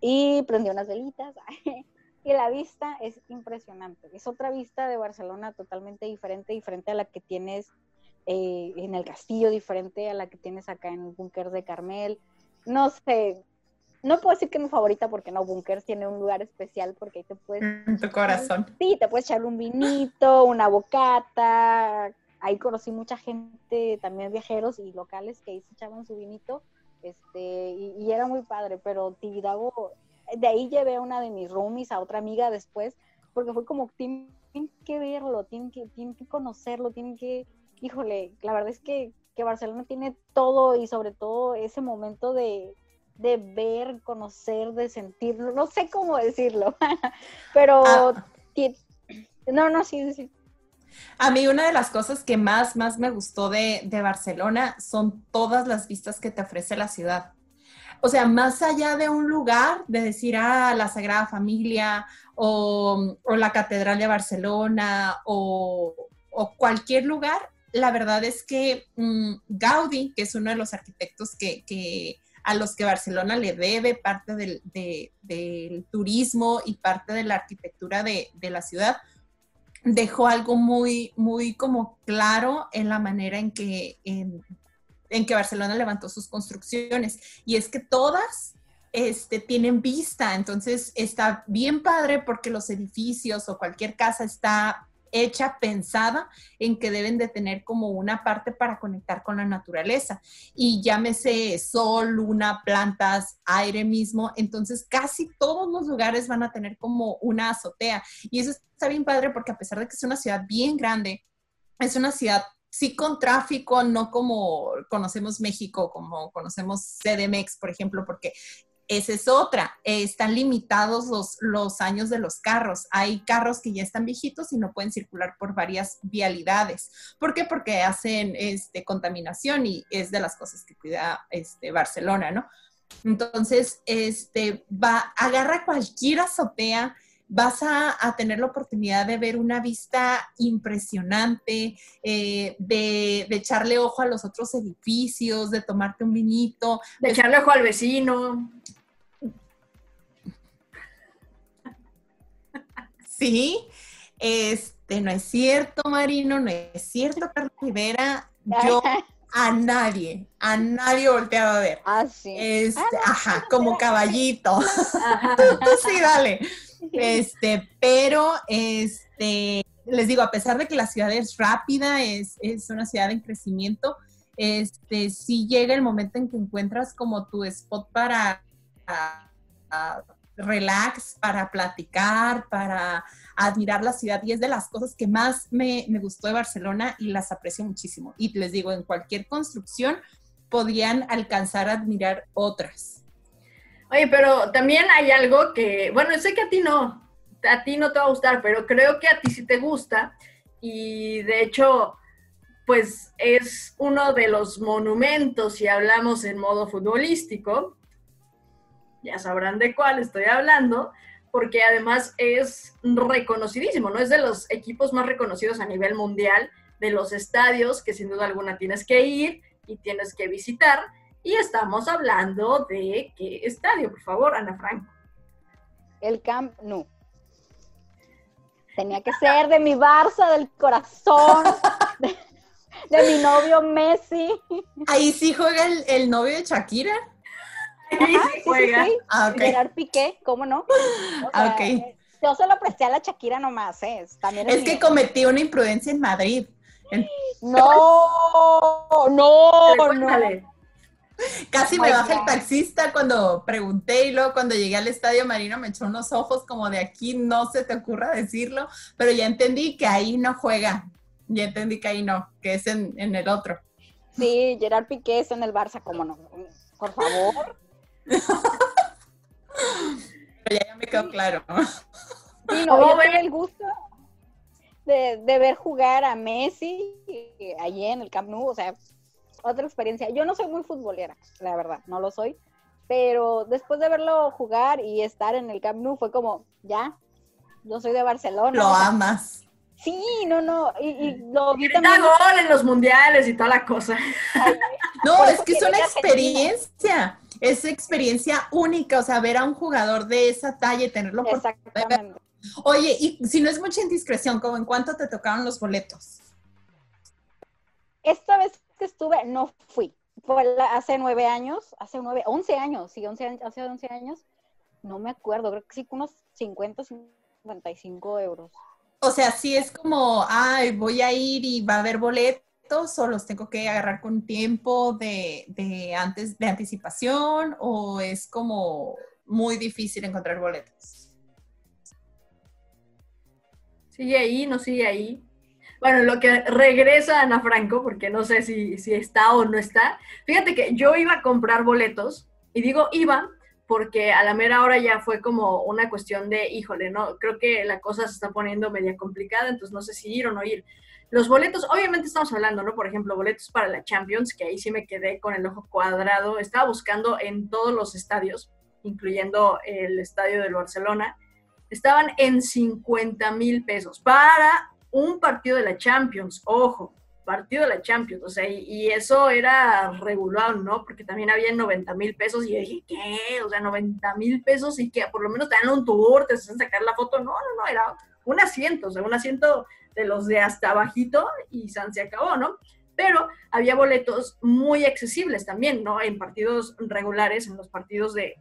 y prendió unas velitas. y la vista es impresionante. Es otra vista de Barcelona totalmente diferente, diferente a la que tienes eh, en el castillo, diferente a la que tienes acá en el búnker de Carmel. No sé, no puedo decir que es mi favorita porque no, Bunkers tiene un lugar especial porque ahí te puedes... En tu corazón. Sí, te puedes echar un vinito, una bocata, ahí conocí mucha gente, también viajeros y locales que ahí se echaban su vinito, este, y, era muy padre, pero Tibidabo, de ahí llevé a una de mis roomies, a otra amiga después, porque fue como, tienen, que verlo, tienen que, tienen que conocerlo, tienen que, híjole, la verdad es que, que Barcelona tiene todo y sobre todo ese momento de, de ver, conocer, de sentirlo, no sé cómo decirlo, pero... Ah. No, no, sí, sí. A mí una de las cosas que más, más me gustó de, de, Barcelona son todas las vistas que te ofrece la ciudad. O sea, más allá de un lugar, de decir, ah, la Sagrada Familia o, o la Catedral de Barcelona o, o, cualquier lugar, la verdad es que mmm, Gaudí, que es uno de los arquitectos que, que a los que Barcelona le debe parte del, de, del turismo y parte de la arquitectura de, de la ciudad, dejó algo muy, muy como claro en la manera en que, en, que Barcelona levantó sus construcciones. Y es que todas este, tienen vista, entonces está bien padre porque los edificios o cualquier casa está hecha, pensada en que deben de tener como una parte para conectar con la naturaleza. Y llámese sol, luna, plantas, aire mismo. Entonces casi todos los lugares van a tener como una azotea. Y eso está bien padre porque a pesar de que es una ciudad bien grande, es una ciudad sí con tráfico, no como conocemos México, como conocemos CDMX, por ejemplo, porque esa es otra. Eh, están limitados los, los años de los carros. Hay carros que ya están viejitos y no pueden circular por varias vialidades. ¿Por qué? Porque hacen este, contaminación y es de las cosas que cuida este, Barcelona, ¿no? Entonces, este, va, agarra cualquier azotea, vas a, tener la oportunidad de ver una vista impresionante, eh, de, de, echarle ojo a los otros edificios, de tomarte un vinito. De echarle ojo al vecino. Sí, este, no es cierto, Marino, no es cierto, Carlos Rivera. Yo a nadie, a nadie volteaba a ver. Ah, sí. Este, ah, ajá, como caballito. sí, dale. Este, pero, este, les digo, a pesar de que la ciudad es rápida, es, es una ciudad en crecimiento, este, sí llega el momento en que encuentras como tu spot para relax, para platicar, para admirar la ciudad y es de las cosas que más me, gustó de Barcelona y las aprecio muchísimo. Y les digo, en cualquier construcción podrían alcanzar a admirar otras. Oye, pero también hay algo que, bueno, sé que a ti no, a ti no te va a gustar, pero creo que a ti sí te gusta y de hecho, pues es uno de los monumentos, si hablamos en modo futbolístico, ya sabrán de cuál estoy hablando, porque además es reconocidísimo, ¿no? Es de los equipos más reconocidos a nivel mundial, de los estadios que sin duda alguna tienes que ir y tienes que visitar. Y estamos hablando de qué estadio, por favor, Ana Franco. El Camp Nou. Tenía que ser de mi Barça, del corazón, de, mi novio Messi. Ahí sí juega el, el novio de Shakira. Ah, Gerard Piqué, ¿cómo no? Ah, yo se lo presté a la Shakira nomás, ¿eh? También es, que cometí una imprudencia en Madrid. No, no, no. Casi me baja el taxista cuando pregunté y luego cuando llegué al estadio Marino me echó unos ojos como de aquí no se te ocurra decirlo, pero ya entendí que ahí no juega. Ya entendí que ahí no, que es en, en el otro. Sí, Gerard Piqué es en el Barça, ¿cómo no? Por favor. Pero ya, me quedó claro. Sí, no, yo tuve el gusto de, ver jugar a Messi allí en el Camp Nou, o sea, otra experiencia. Yo no soy muy futbolera, la verdad, no lo soy, pero después de verlo jugar y estar en el Camp Nou fue como, ya, yo soy de Barcelona. Lo amas. Sí, no, no, y, lo vi también. gol en los mundiales y toda la cosa. no, es que es una experiencia es experiencia única, o sea, ver a un jugador de esa talla y tenerlo por Exactamente. Oye, y si no es mucha indiscreción, ¿cómo en cuánto te tocaron los boletos? Esta vez que estuve, no fui. Fue hace nueve años, hace nueve, once años, sí, once años, hace once años. No me acuerdo, creo que sí, unos 50, 55 euros. O sea, sí es como, ay, voy a ir y va a haber boletos o los tengo que agarrar con tiempo de, antes de anticipación o es como muy difícil encontrar boletos? Sigue ahí, no sigue ahí. Bueno, lo que regresa Ana Franco, porque no sé si, si está o no está. Fíjate que yo iba a comprar boletos, y digo iba porque a la mera hora ya fue como una cuestión de, híjole, no, creo que la cosa se está poniendo media complicada, entonces no sé si ir o no ir. Los boletos, obviamente estamos hablando, ¿no? Por ejemplo, boletos para la Champions, que ahí sí me quedé con el ojo cuadrado. Estaba buscando en todos los estadios, incluyendo el estadio del Barcelona. Estaban en 50 mil pesos para un partido de la Champions. Ojo, partido de la Champions. O sea, y, eso era regular, ¿no? Porque también había 90 mil pesos y yo dije, ¿qué? O sea, 90 mil pesos y que por lo menos te dan un tour, te hacen sacar la foto. No, no, no, era un asiento, o sea, un asiento de los de hasta bajito y San se acabó, ¿no? Pero había boletos muy accesibles también, ¿no? En partidos regulares, en los partidos de,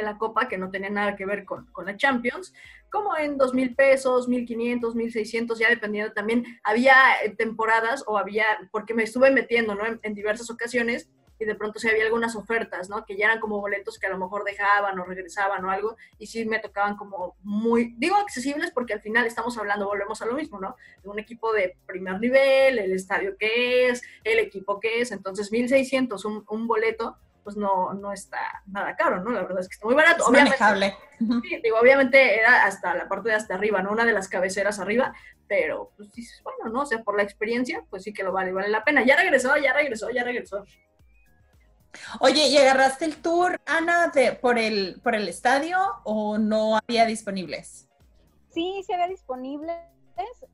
la Copa, que no tenían nada que ver con, con la Champions, como en dos mil pesos, mil quinientos, mil seiscientos, ya dependiendo también. Había eh, temporadas o había, porque me estuve metiendo, ¿no? en diversas ocasiones, y de pronto sí había algunas ofertas, ¿no? Que ya eran como boletos que a lo mejor dejaban o regresaban o algo, y sí me tocaban como muy, digo accesibles porque al final estamos hablando, volvemos a lo mismo, ¿no? De un equipo de primer nivel, el estadio que es, el equipo que es, entonces 1600 un, un boleto, pues no, no está nada caro, ¿no? La verdad es que está muy barato. Es Obviamente, sí, digo, obviamente era hasta la parte de hasta arriba, ¿no? Una de las cabeceras arriba, pero pues dices, bueno, ¿no? O sea, por la experiencia, pues sí que lo vale, vale la pena. Ya regresó, ya regresó, ya regresó. Oye, ¿y agarraste el tour, Ana, de, por, el, por el estadio o no había disponibles? Sí, sí había disponibles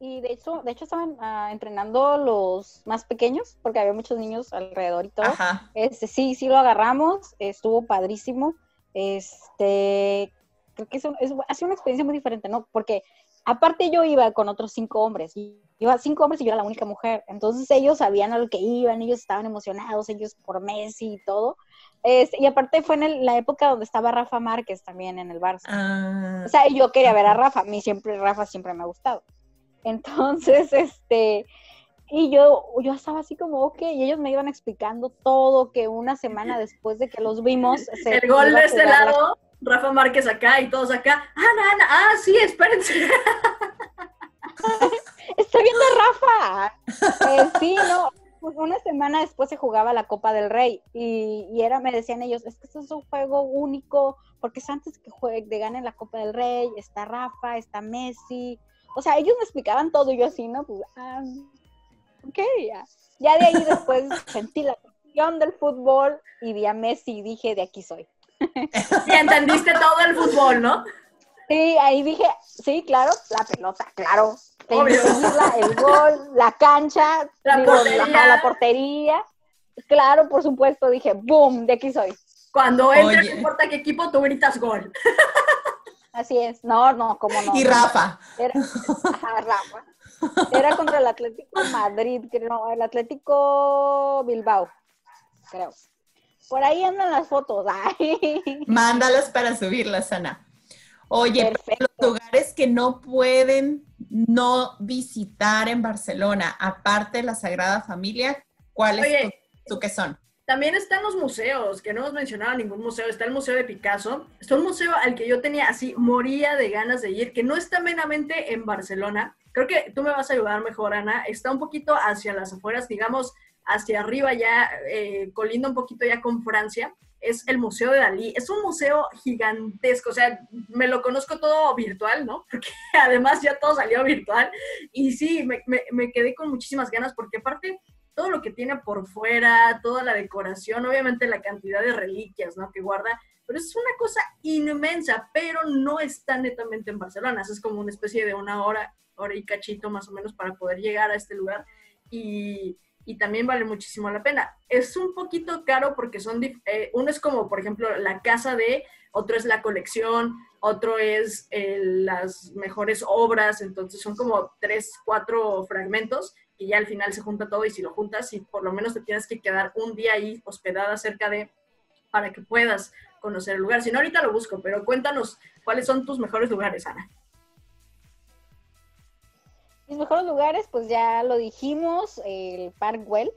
y de hecho, de hecho estaban ah, entrenando los más pequeños porque había muchos niños alrededor y todo. Ajá. Este, sí, sí lo agarramos, estuvo padrísimo. Este, creo que es, un- es- ha sido una experiencia muy diferente, ¿no? Porque aparte yo iba con otros cinco hombres, iba cinco hombres y yo era la única mujer. Entonces ellos sabían a lo que iban, ellos estaban emocionados, ellos por Messi y todo. Este, y aparte fue en el- la época donde estaba Rafa Márquez también en el Barça. Ah, O sea, yo quería ver a Rafa, a mí siempre, Rafa siempre me ha gustado. Entonces, este, y yo, yo estaba así como, ok, y ellos me iban explicando todo, que una semana después de que los vimos, se El gol de este la- lado, Rafa Márquez acá y todos acá. Ana, Ana, ah, sí, espérense. ¡Estoy viendo a Rafa! Eh, sí, no, pues una semana después se jugaba la Copa del Rey y, y era, me decían ellos, es que esto es un juego único, porque es antes que juegue, de ganen la Copa del Rey, está Rafa, está Messi, o sea, ellos me explicaban todo y yo así, ¿no? Pues, ah, ok, ya. Ya de ahí después sentí la pasión del fútbol y vi a Messi y dije, de aquí soy. Y entendiste todo el fútbol, ¿no? Sí, ahí dije, sí, claro, la pelota, claro. Obvio. seguirla, el gol, la cancha, La digo, portería. la portería. Claro, por supuesto, dije, boom, de aquí soy. Cuando entres, no importa qué equipo, tú gritas gol. Así es. No, no, cómo no. y. Rafa. Era, ajá, Rafa. Era contra el Atlético Madrid, creo, no, el Atlético Bilbao, creo. Por ahí andan las fotos. Ay. Mándalas para subirlas, Ana. Oye, pero los lugares que no pueden no visitar en Barcelona, aparte de la Sagrada Familia, ¿cuáles tú, tú qué son? También están los museos, que no hemos mencionado ningún museo. Está el Museo de Picasso. Está un museo al que yo tenía así, moría de ganas de ir, que no está meramente en Barcelona. Creo que tú me vas a ayudar mejor, Ana. Está un poquito hacia las afueras, digamos, hacia arriba ya, eh, colinda un poquito ya con Francia. Es el Museo de Dalí. Es un museo gigantesco. O sea, me lo conozco todo virtual, ¿no? Porque además ya todo salió virtual. Y sí, me, me- me quedé con muchísimas ganas porque aparte todo lo que tiene por fuera, toda la decoración, obviamente la cantidad de reliquias, ¿no? Que guarda, pero es una cosa inmensa, pero no está netamente en Barcelona, es como una especie de una hora, hora y cachito más o menos para poder llegar a este lugar y, y también vale muchísimo la pena. Es un poquito caro porque son, eh, uno es como, por ejemplo, la casa de, otro es la colección, otro es eh, las mejores obras, entonces son como tres, cuatro fragmentos y ya al final se junta todo y si lo juntas y por lo menos te tienes que quedar un día ahí hospedada cerca de para que puedas conocer el lugar. Si no, ahorita lo busco, pero cuéntanos cuáles son tus mejores lugares, Ana. Mis mejores lugares, pues ya lo dijimos, el Park Güell,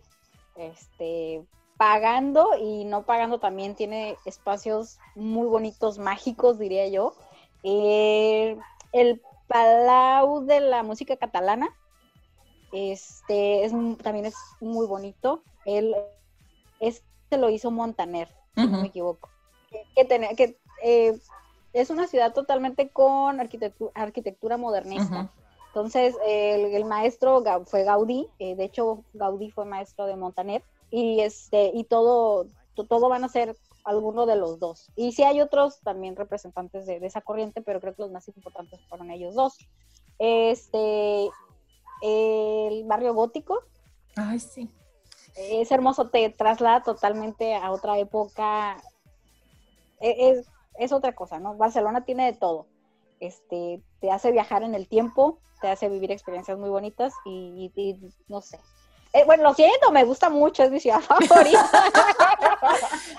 este, pagando y no pagando también tiene espacios muy bonitos, mágicos, diría yo. Eh, el Palau de la música catalana, este, es, también es muy bonito. Él, este lo hizo Montaner, si no me equivoco. Que, que tenía- que, eh, es una ciudad totalmente con arquitectura, arquitectura modernista. Entonces, el, el maestro fue Gaudí, eh, de hecho, Gaudí fue maestro de Montaner, y, este, y todo, to- todo van a ser alguno de los dos. Y sí hay otros también representantes de, de esa corriente, pero creo que los más importantes fueron ellos dos. Este, el barrio gótico, Ay, sí. es hermoso, te traslada totalmente a otra época. E- Es, es otra cosa, ¿no? Barcelona tiene de todo. Este, te hace viajar en el tiempo, te hace vivir experiencias muy bonitas y, y- y no sé. Eh, bueno, lo siento, me gusta mucho, es mi ciudad favorita.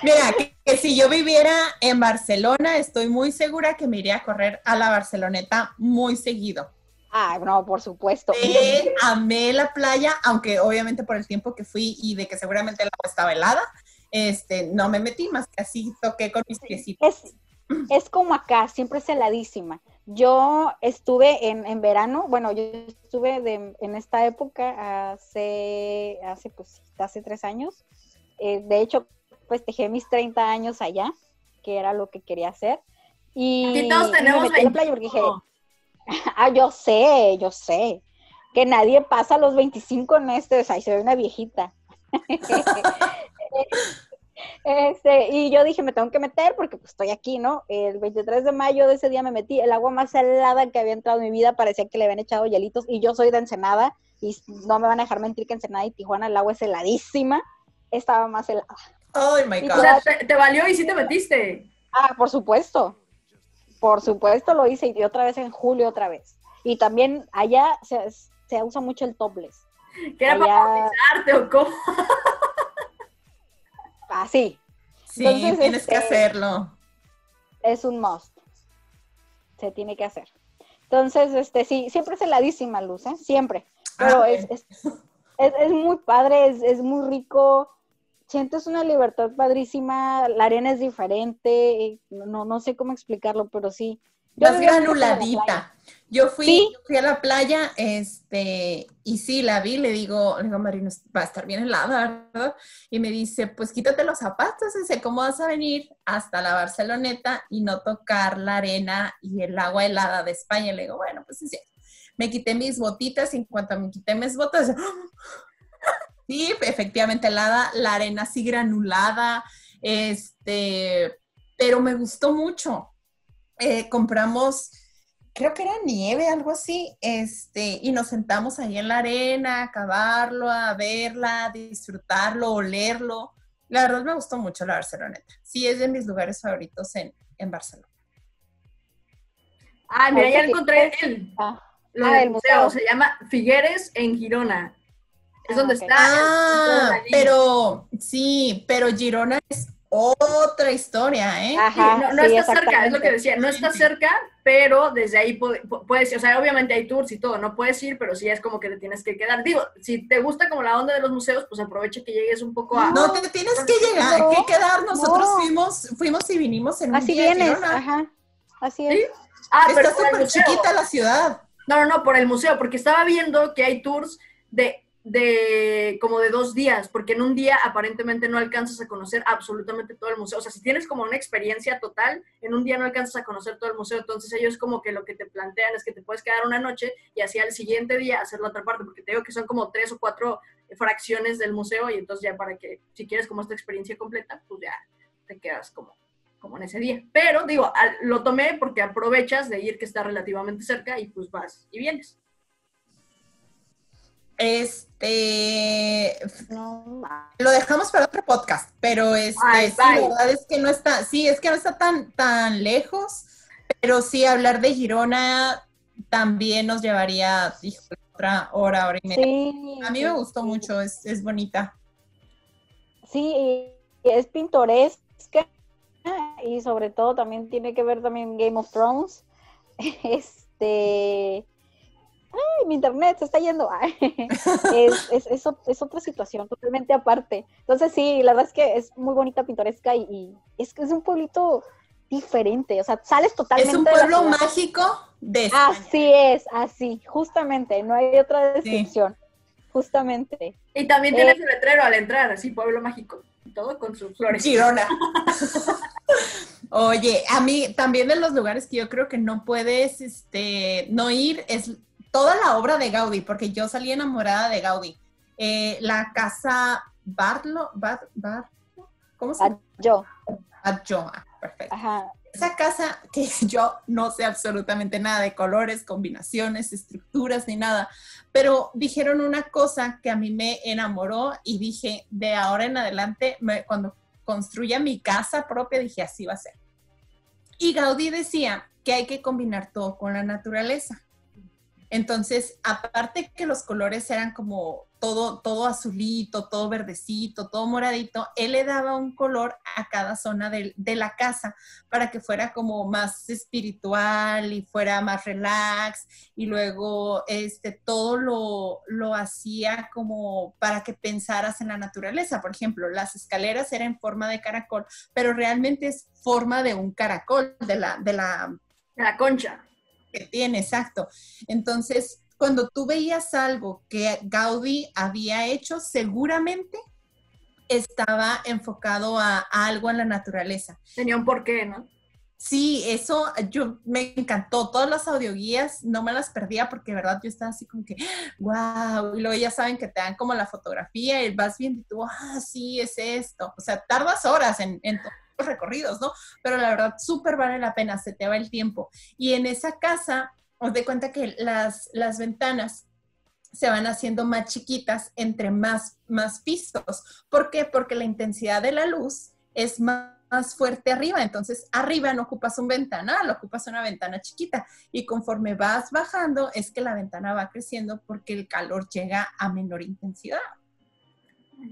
Mira, que, que si yo viviera en Barcelona, estoy muy segura que me iría a correr a la Barceloneta muy seguido. Ah, no, por supuesto. Eh, amé la playa, aunque obviamente por el tiempo que fui y de que seguramente el agua estaba helada, este, no me metí más que así toqué con mis piecitos. Es, es como acá, siempre es heladísima. Yo estuve en, en verano, bueno, yo estuve de- en esta época hace, hace, pues, hace tres años. Eh, de hecho, festejé mis 30 años allá, que era lo que quería hacer. Y, Aquí todos y me tenemos metí a la playa porque dije, 25. ah, yo sé, yo sé, que nadie pasa los 25 en este, o sea, y se ve una viejita. Este, y yo dije, me tengo que meter porque pues, estoy aquí, ¿no? El 23 de mayo de ese día me metí, el agua más helada que había entrado en mi vida, parecía que le habían echado hielitos, y yo soy de Ensenada, y no me van a dejar mentir que Ensenada y Tijuana el agua es heladísima, estaba más helada. Oh my Y O God. sea, te, te valió y sí te metiste. Ah, por supuesto, por supuesto lo hice, y otra vez en julio otra vez. Y también allá se, se usa mucho el topless. Que era para Allá, bautizarte o cómo. así, Sí, Entonces, tienes que este, hacerlo. es un must. Se tiene que hacer. Entonces, este, sí, siempre es heladísima luz, ¿eh? Siempre. Pero Ah, es, es, es- es muy padre, es, es muy rico. Sientes una libertad padrísima, la arena es diferente, no, no sé cómo explicarlo, pero sí. Yo Más granuladita. Yo fui, Sí. yo fui a la playa, este, y sí, la vi, le digo, le digo, Marino, va a estar bien helada, ¿verdad? Y me dice, pues quítate los zapatos, dice, ¿cómo vas a venir hasta la Barceloneta y no tocar la arena y el agua helada de España? Le digo, bueno, pues sí, sí. Me quité mis botitas y en cuanto me quité mis botas, sí, efectivamente helada, la arena así granulada, este, pero me gustó mucho. Eh, compramos, creo que era nieve, algo así, este, y nos sentamos ahí en la arena, a acabarlo, a verla, a disfrutarlo, olerlo. La verdad me gustó mucho la Barceloneta. Sí, es de mis lugares favoritos en, en Barcelona. Ah, mira, ya encontré el, Ah, lo del el museo. museo. Se llama Figueres en Girona. Es Ah, donde ok. está. Ah, pero sí, pero Girona es otra historia, ¿eh? Sí, Ajá, no, no sí, está cerca, es lo que decía, no está Sí. cerca, pero desde ahí pu- pu- puedes ir, o sea, obviamente hay tours y todo, no puedes ir, pero sí es como que te tienes que quedar. Digo, si te gusta como la onda de los museos, pues aprovecha que llegues un poco a... No te tienes que llegar, No, que quedar. Nosotros no. fuimos, fuimos y vinimos en un Así día a vienes, Girona. ajá. Así ¿Sí? es. Ah, pero Está súper chiquita la ciudad. No, no, no, por el museo, porque estaba viendo que hay tours de, de como de dos días, porque en un día aparentemente no alcanzas a conocer absolutamente todo el museo. O sea, si tienes como una experiencia total, en un día no alcanzas a conocer todo el museo. Entonces ellos como que lo que te plantean es que te puedes quedar una noche y así al siguiente día hacer la otra parte, porque te digo que son como tres o cuatro fracciones del museo y entonces ya para que, si quieres como esta experiencia completa, pues ya te quedas como como en ese día. Pero digo, lo tomé porque aprovechas de ir que está relativamente cerca y pues vas y vienes. Este, No, lo dejamos para otro podcast, pero este, Ay, sí, la verdad es que no está, sí, es que no está tan, tan lejos, pero sí hablar de Girona también nos llevaría otra hora, hora y media. sí. A mí sí, me gustó mucho, es, es bonita. Sí, es pintoresca y sobre todo también tiene que ver también Game of Thrones. Este, ay, mi internet se está yendo. Ay, es, es, es ot- es otra situación totalmente aparte. Entonces sí, la verdad es que es muy bonita, pintoresca y, y es que es un pueblito diferente. O sea, sales totalmente. Es un pueblo mágico de España. Así es, así, justamente. No hay otra descripción. Justamente. Y también Eh. tienes el letrero al entrar, así, pueblo mágico, todo con sus flores. Girona. Oye, a mí también de los lugares que yo creo que no puedes este, no ir es toda la obra de Gaudí, porque yo salí enamorada de Gaudí. Eh, la casa Barlo, Bar, Bar- ¿cómo se llama? Yo, Adjoa, perfecto. ajá. Esa casa que yo no sé absolutamente nada de colores, combinaciones, estructuras ni nada, pero dijeron una cosa que a mí me enamoró y dije, de ahora en adelante, me- cuando construya mi casa propia, dije, así va a ser. Y Gaudí decía que hay que combinar todo con la naturaleza. Entonces, aparte que los colores eran como todo, todo azulito, todo verdecito, todo moradito, él le daba un color a cada zona de, la casa para que fuera como más espiritual y fuera más relax y luego este, todo lo, lo hacía como para que pensaras en la naturaleza. Por ejemplo, las escaleras eran en forma de caracol, pero realmente es forma de un caracol, de la, de la De la concha. Que tiene, exacto. Entonces, cuando tú veías algo que Gaudí había hecho, seguramente estaba enfocado a, a algo en la naturaleza. Tenía un porqué, ¿no? Sí, eso yo me encantó. Todas las audioguías no me las perdía porque, de verdad, yo estaba así como que, wow. Y luego ya saben que te dan como la fotografía y vas viendo y tú, ah, sí, es esto. O sea, tardas horas en, en recorridos, ¿no? Pero la verdad, súper vale la pena, se te va el tiempo. Y en esa casa, os de cuenta que las, las ventanas se van haciendo más chiquitas entre más, más pisos. ¿Por qué? Porque la intensidad de la luz es más más fuerte arriba. Entonces, arriba no ocupas un ventanal, ocupas una ventana chiquita. Y conforme vas bajando, es que la ventana va creciendo porque el calor llega a menor intensidad.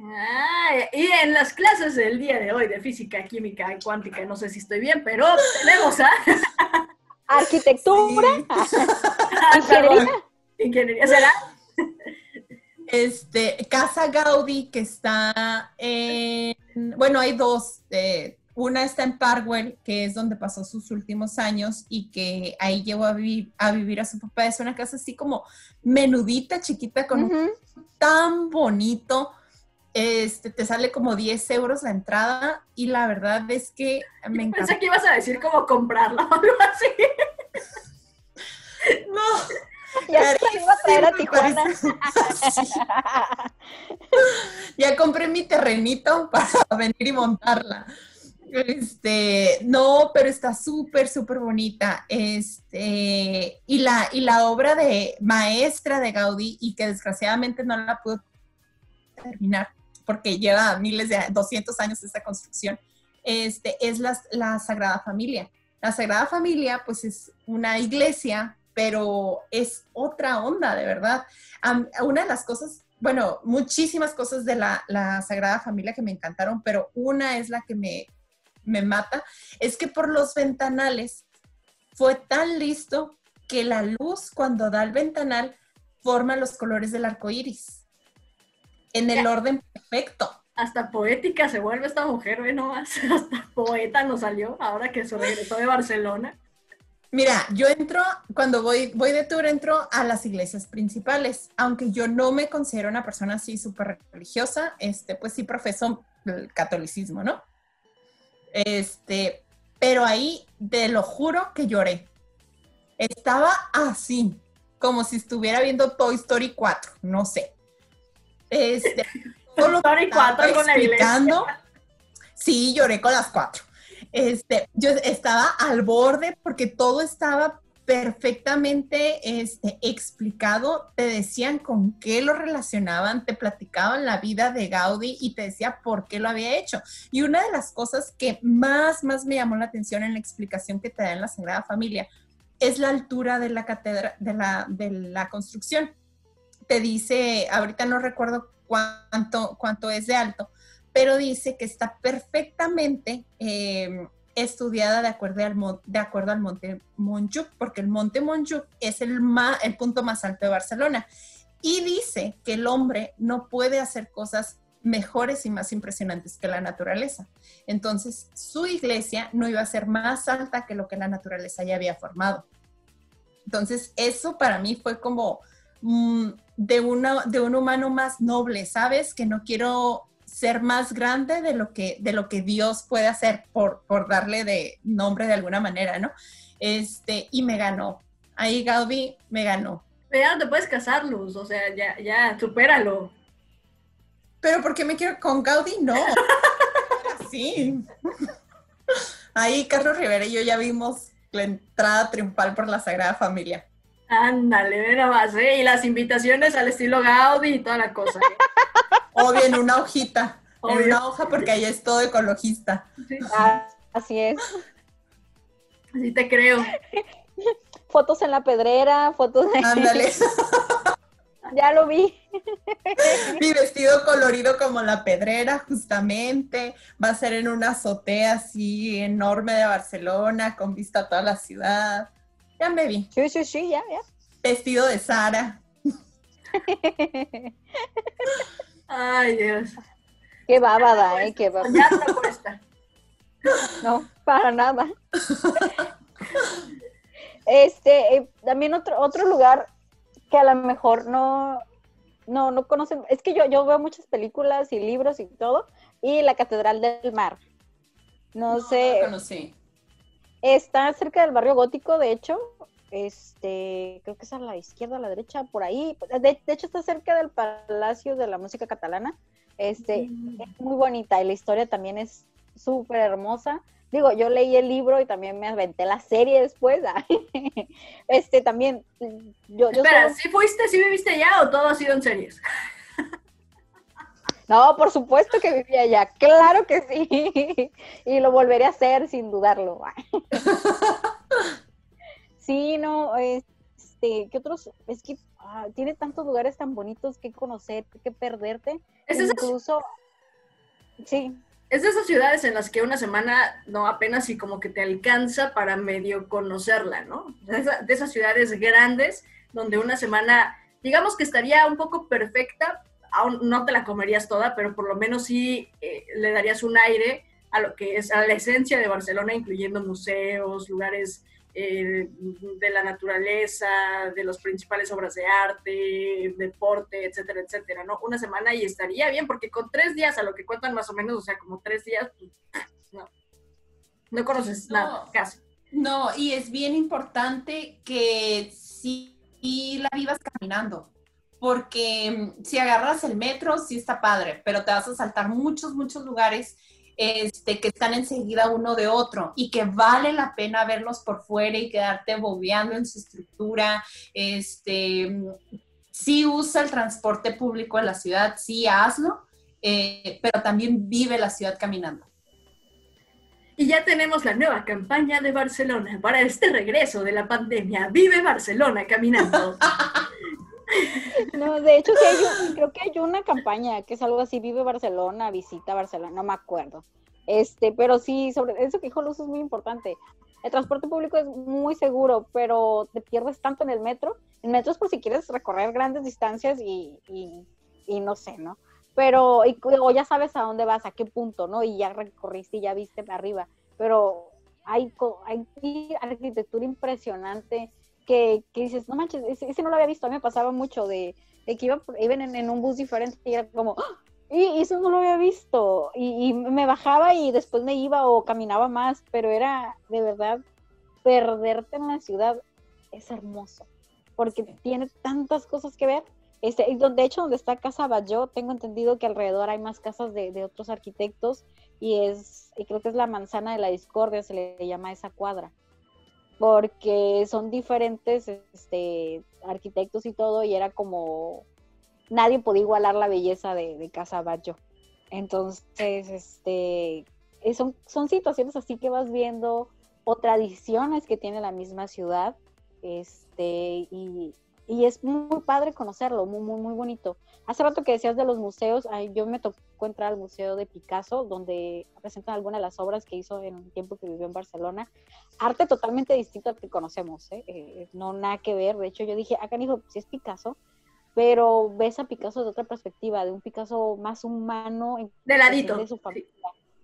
Ah, y en las clases del día de hoy de física, química y cuántica, no sé si estoy bien, pero tenemos a... Arquitectura. Ah, perdón. Ingeniería, ¿será? Este, Casa Gaudí, que está en, bueno, hay dos, eh, una está en Parkwell, que es donde pasó sus últimos años y que ahí a, vivir a vivir a su papá. Es una casa así como menudita, chiquita, con un tan bonito. Este, te sale como 10 euros la entrada y la verdad es que me encanta. Pensé que ibas a decir cómo comprarla o algo así. No. Ya se iba a traer a Tijuana. ya compré mi terrenito para venir y montarla. Este, no, pero está súper, súper bonita. Este, y la, y la obra de maestra de Gaudí, y que desgraciadamente no la pudo terminar, porque lleva miles de 200 años esta construcción, este, es la, la Sagrada Familia. La Sagrada Familia, pues es una iglesia, pero es otra onda, de verdad. Una de las cosas, bueno, muchísimas cosas de la, la Sagrada Familia que me encantaron, pero una es la que me, me mata, es que por los ventanales fue tan listo que la luz cuando da el ventanal forma los colores del arco iris. En el orden perfecto. Hasta poética se vuelve esta mujer, ve nomás. Hasta poeta nos salió ahora que se regresó de Barcelona. Mira, yo entro, cuando voy, voy de tour, entro a las iglesias principales, aunque yo no me considero una persona así súper religiosa, este, pues sí profeso el catolicismo, ¿no? Este, pero ahí, te lo juro que lloré. Estaba así, como si estuviera viendo Toy Story 4, no sé. Este, solo 4 con la explicando. Sí, lloré con las cuatro. Este, yo estaba al borde porque todo estaba perfectamente este, explicado, te decían con qué lo relacionaban, te platicaban la vida de Gaudí y te decía por qué lo había hecho. Y una de las cosas que más, más me llamó la atención en la explicación que te da en la Sagrada Familia es la altura de la catedral, de la, de la construcción. Te dice, ahorita no recuerdo cuánto, cuánto es de alto, pero dice que está perfectamente eh, estudiada de acuerdo, al, de acuerdo al monte Montjuic, porque el monte Montjuic es el, el punto más alto de Barcelona. Y dice que el hombre no puede hacer cosas mejores y más impresionantes que la naturaleza. Entonces, su iglesia no iba a ser más alta que lo que la naturaleza ya había formado. Entonces, eso para mí fue como mm, de, una, de un humano más noble, ¿sabes? Que no quiero ser más grande de lo que, de lo que Dios puede hacer, por, por darle de nombre de alguna manera, ¿no? Este, y me ganó. Ahí Gaudí me ganó. Pero ya no te puedes casar, Luz, o sea, ya, ya, supéralo. Pero ¿por qué me quiero con Gaudí? No. Sí. Ahí Carlos Rivera y yo ya vimos la entrada triunfal por la Sagrada Familia. Ándale, ve nomás, ¿eh? Y las invitaciones al estilo Gaudi y toda la cosa. ¿eh? Obvio, en una hojita. En Obvio. una hoja porque ahí es todo ecologista. Sí, Ah, así es. sí te creo. Fotos en la pedrera, fotos de... Ándale. ya lo vi. Mi vestido colorido como la pedrera, justamente. Va a ser en una azotea así enorme de Barcelona, con vista a toda la ciudad. Ya me vi. Sí, sí, sí, ya, ya. Vestido de Sara. Ay, Dios. Qué bábada, ¿eh? Qué bábada. Ya te cuesta. No, para nada. Este, eh, también otro, otro lugar que a lo mejor no, no, no conocen. Es que yo, yo veo muchas películas y libros y todo, y la Catedral del Mar. No, No, sé, no lo conocí. Está cerca del barrio gótico, de hecho. Este, creo que es a la izquierda, a la derecha, por ahí. De, de hecho, está cerca del Palacio de la Música Catalana. Este, es muy bonita y la historia también es súper hermosa. Digo, yo leí el libro y también me aventé la serie después. Este, también, yo, yo Espera, solo- ¿sí fuiste, sí viviste allá o todo ha sido en series? No, por supuesto que vivía allá, claro que sí. Y lo volveré a hacer sin dudarlo. Sí, no, este, ¿qué otros? Es que ah, tiene tantos lugares tan bonitos que conocer, que perderte. Es Incluso, sí, es de esas ciudades en las que una semana, no apenas y como que te alcanza para medio conocerla, ¿no? De esas ciudades grandes donde una semana, digamos que estaría un poco perfecta, aún no te la comerías toda, pero por lo menos sí eh, le darías un aire a lo que es a la esencia de Barcelona, incluyendo museos, lugares eh, de la naturaleza, de las principales obras de arte, deporte, etcétera, etcétera, ¿no? Una semana y estaría bien, porque con tres días, a lo que cuentan más o menos, o sea, como tres días, pues, no, no conoces No. nada, casi. No, y es bien importante que sí y la vivas caminando, porque mm, si agarras el metro, sí está padre, pero te vas a saltar muchos, muchos lugares este, que están enseguida uno de otro y que vale la pena verlos por fuera y quedarte bobeando en su estructura. Este, mm, sí usa el transporte público en la ciudad, sí hazlo, eh, pero también vive la ciudad caminando. Y ya tenemos la nueva campaña de Barcelona para este regreso de la pandemia. Vive Barcelona caminando. no, de hecho creo que hay una campaña que es algo así, vive Barcelona, visita Barcelona, no me acuerdo. Este, pero sí, sobre eso que dijo Luz es muy importante. El transporte público es muy seguro, pero te pierdes tanto en el metro. El metro es por si quieres recorrer grandes distancias y, y, no sé, ¿no? Pero, o ya sabes a dónde vas, a qué punto, ¿no? Y ya recorriste y ya viste arriba. Pero hay, hay arquitectura impresionante que, dices, no manches, ese, no lo había visto. A mí me pasaba mucho de, de que iba, iban en, un bus diferente y era como, ¡Ah! y eso no lo había visto. Y, me bajaba y después me iba o caminaba más, pero era de verdad perderte en la ciudad es hermoso porque tiene tantas cosas que ver. Este, donde, de hecho, donde está Casa Bayó, tengo entendido que alrededor hay más casas de, de otros arquitectos y es, y creo que es la manzana de la discordia, se le llama esa cuadra, porque son diferentes este, arquitectos y todo, y era como, nadie podía igualar la belleza de, de Casa. Entonces, este, eh, son, son situaciones así que vas viendo o tradiciones que tiene la misma ciudad, este, y, y es muy padre conocerlo, muy, muy, muy bonito. Hace rato que decías de los museos, ay, yo me tocó entrar al Museo de Picasso, donde presentan algunas de las obras que hizo en el tiempo que vivió en Barcelona. Arte totalmente distinto al que conocemos, ¿eh? Eh, no nada que ver. De hecho, yo dije, acá dijo, si es Picasso, pero ves a Picasso de otra perspectiva, de un Picasso más humano. De ladito. de su familia.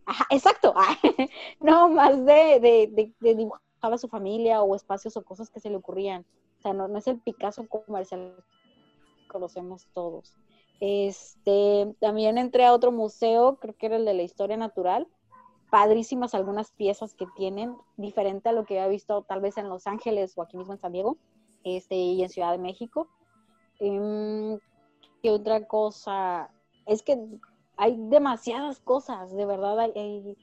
Ajá, exacto. no, más de, de, de, de dibujar a su familia o espacios o cosas que se le ocurrían. O sea, no, no es el Picasso comercial que conocemos todos. Este, también entré a otro museo, creo que era el de la historia natural. Padrísimas algunas piezas que tienen, diferente a lo que había visto tal vez en Los Ángeles o aquí mismo en San Diego, este, y en Ciudad de México. Em, ¿Qué otra cosa? Es que hay demasiadas cosas, de verdad. hay- hay-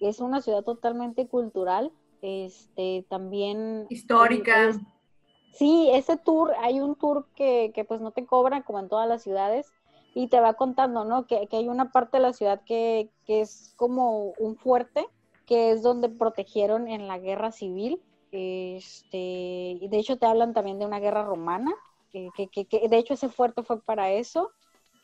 es una ciudad totalmente cultural. Este, también. Histórica. es- sí, ese tour, hay un tour que, que pues no te cobra como en todas las ciudades y te va contando, ¿no? Que, que hay una parte de la ciudad que, que es como un fuerte, que es donde protegieron en la guerra civil. Este, y de hecho te hablan también de una guerra romana, que, que, de hecho ese fuerte fue para eso.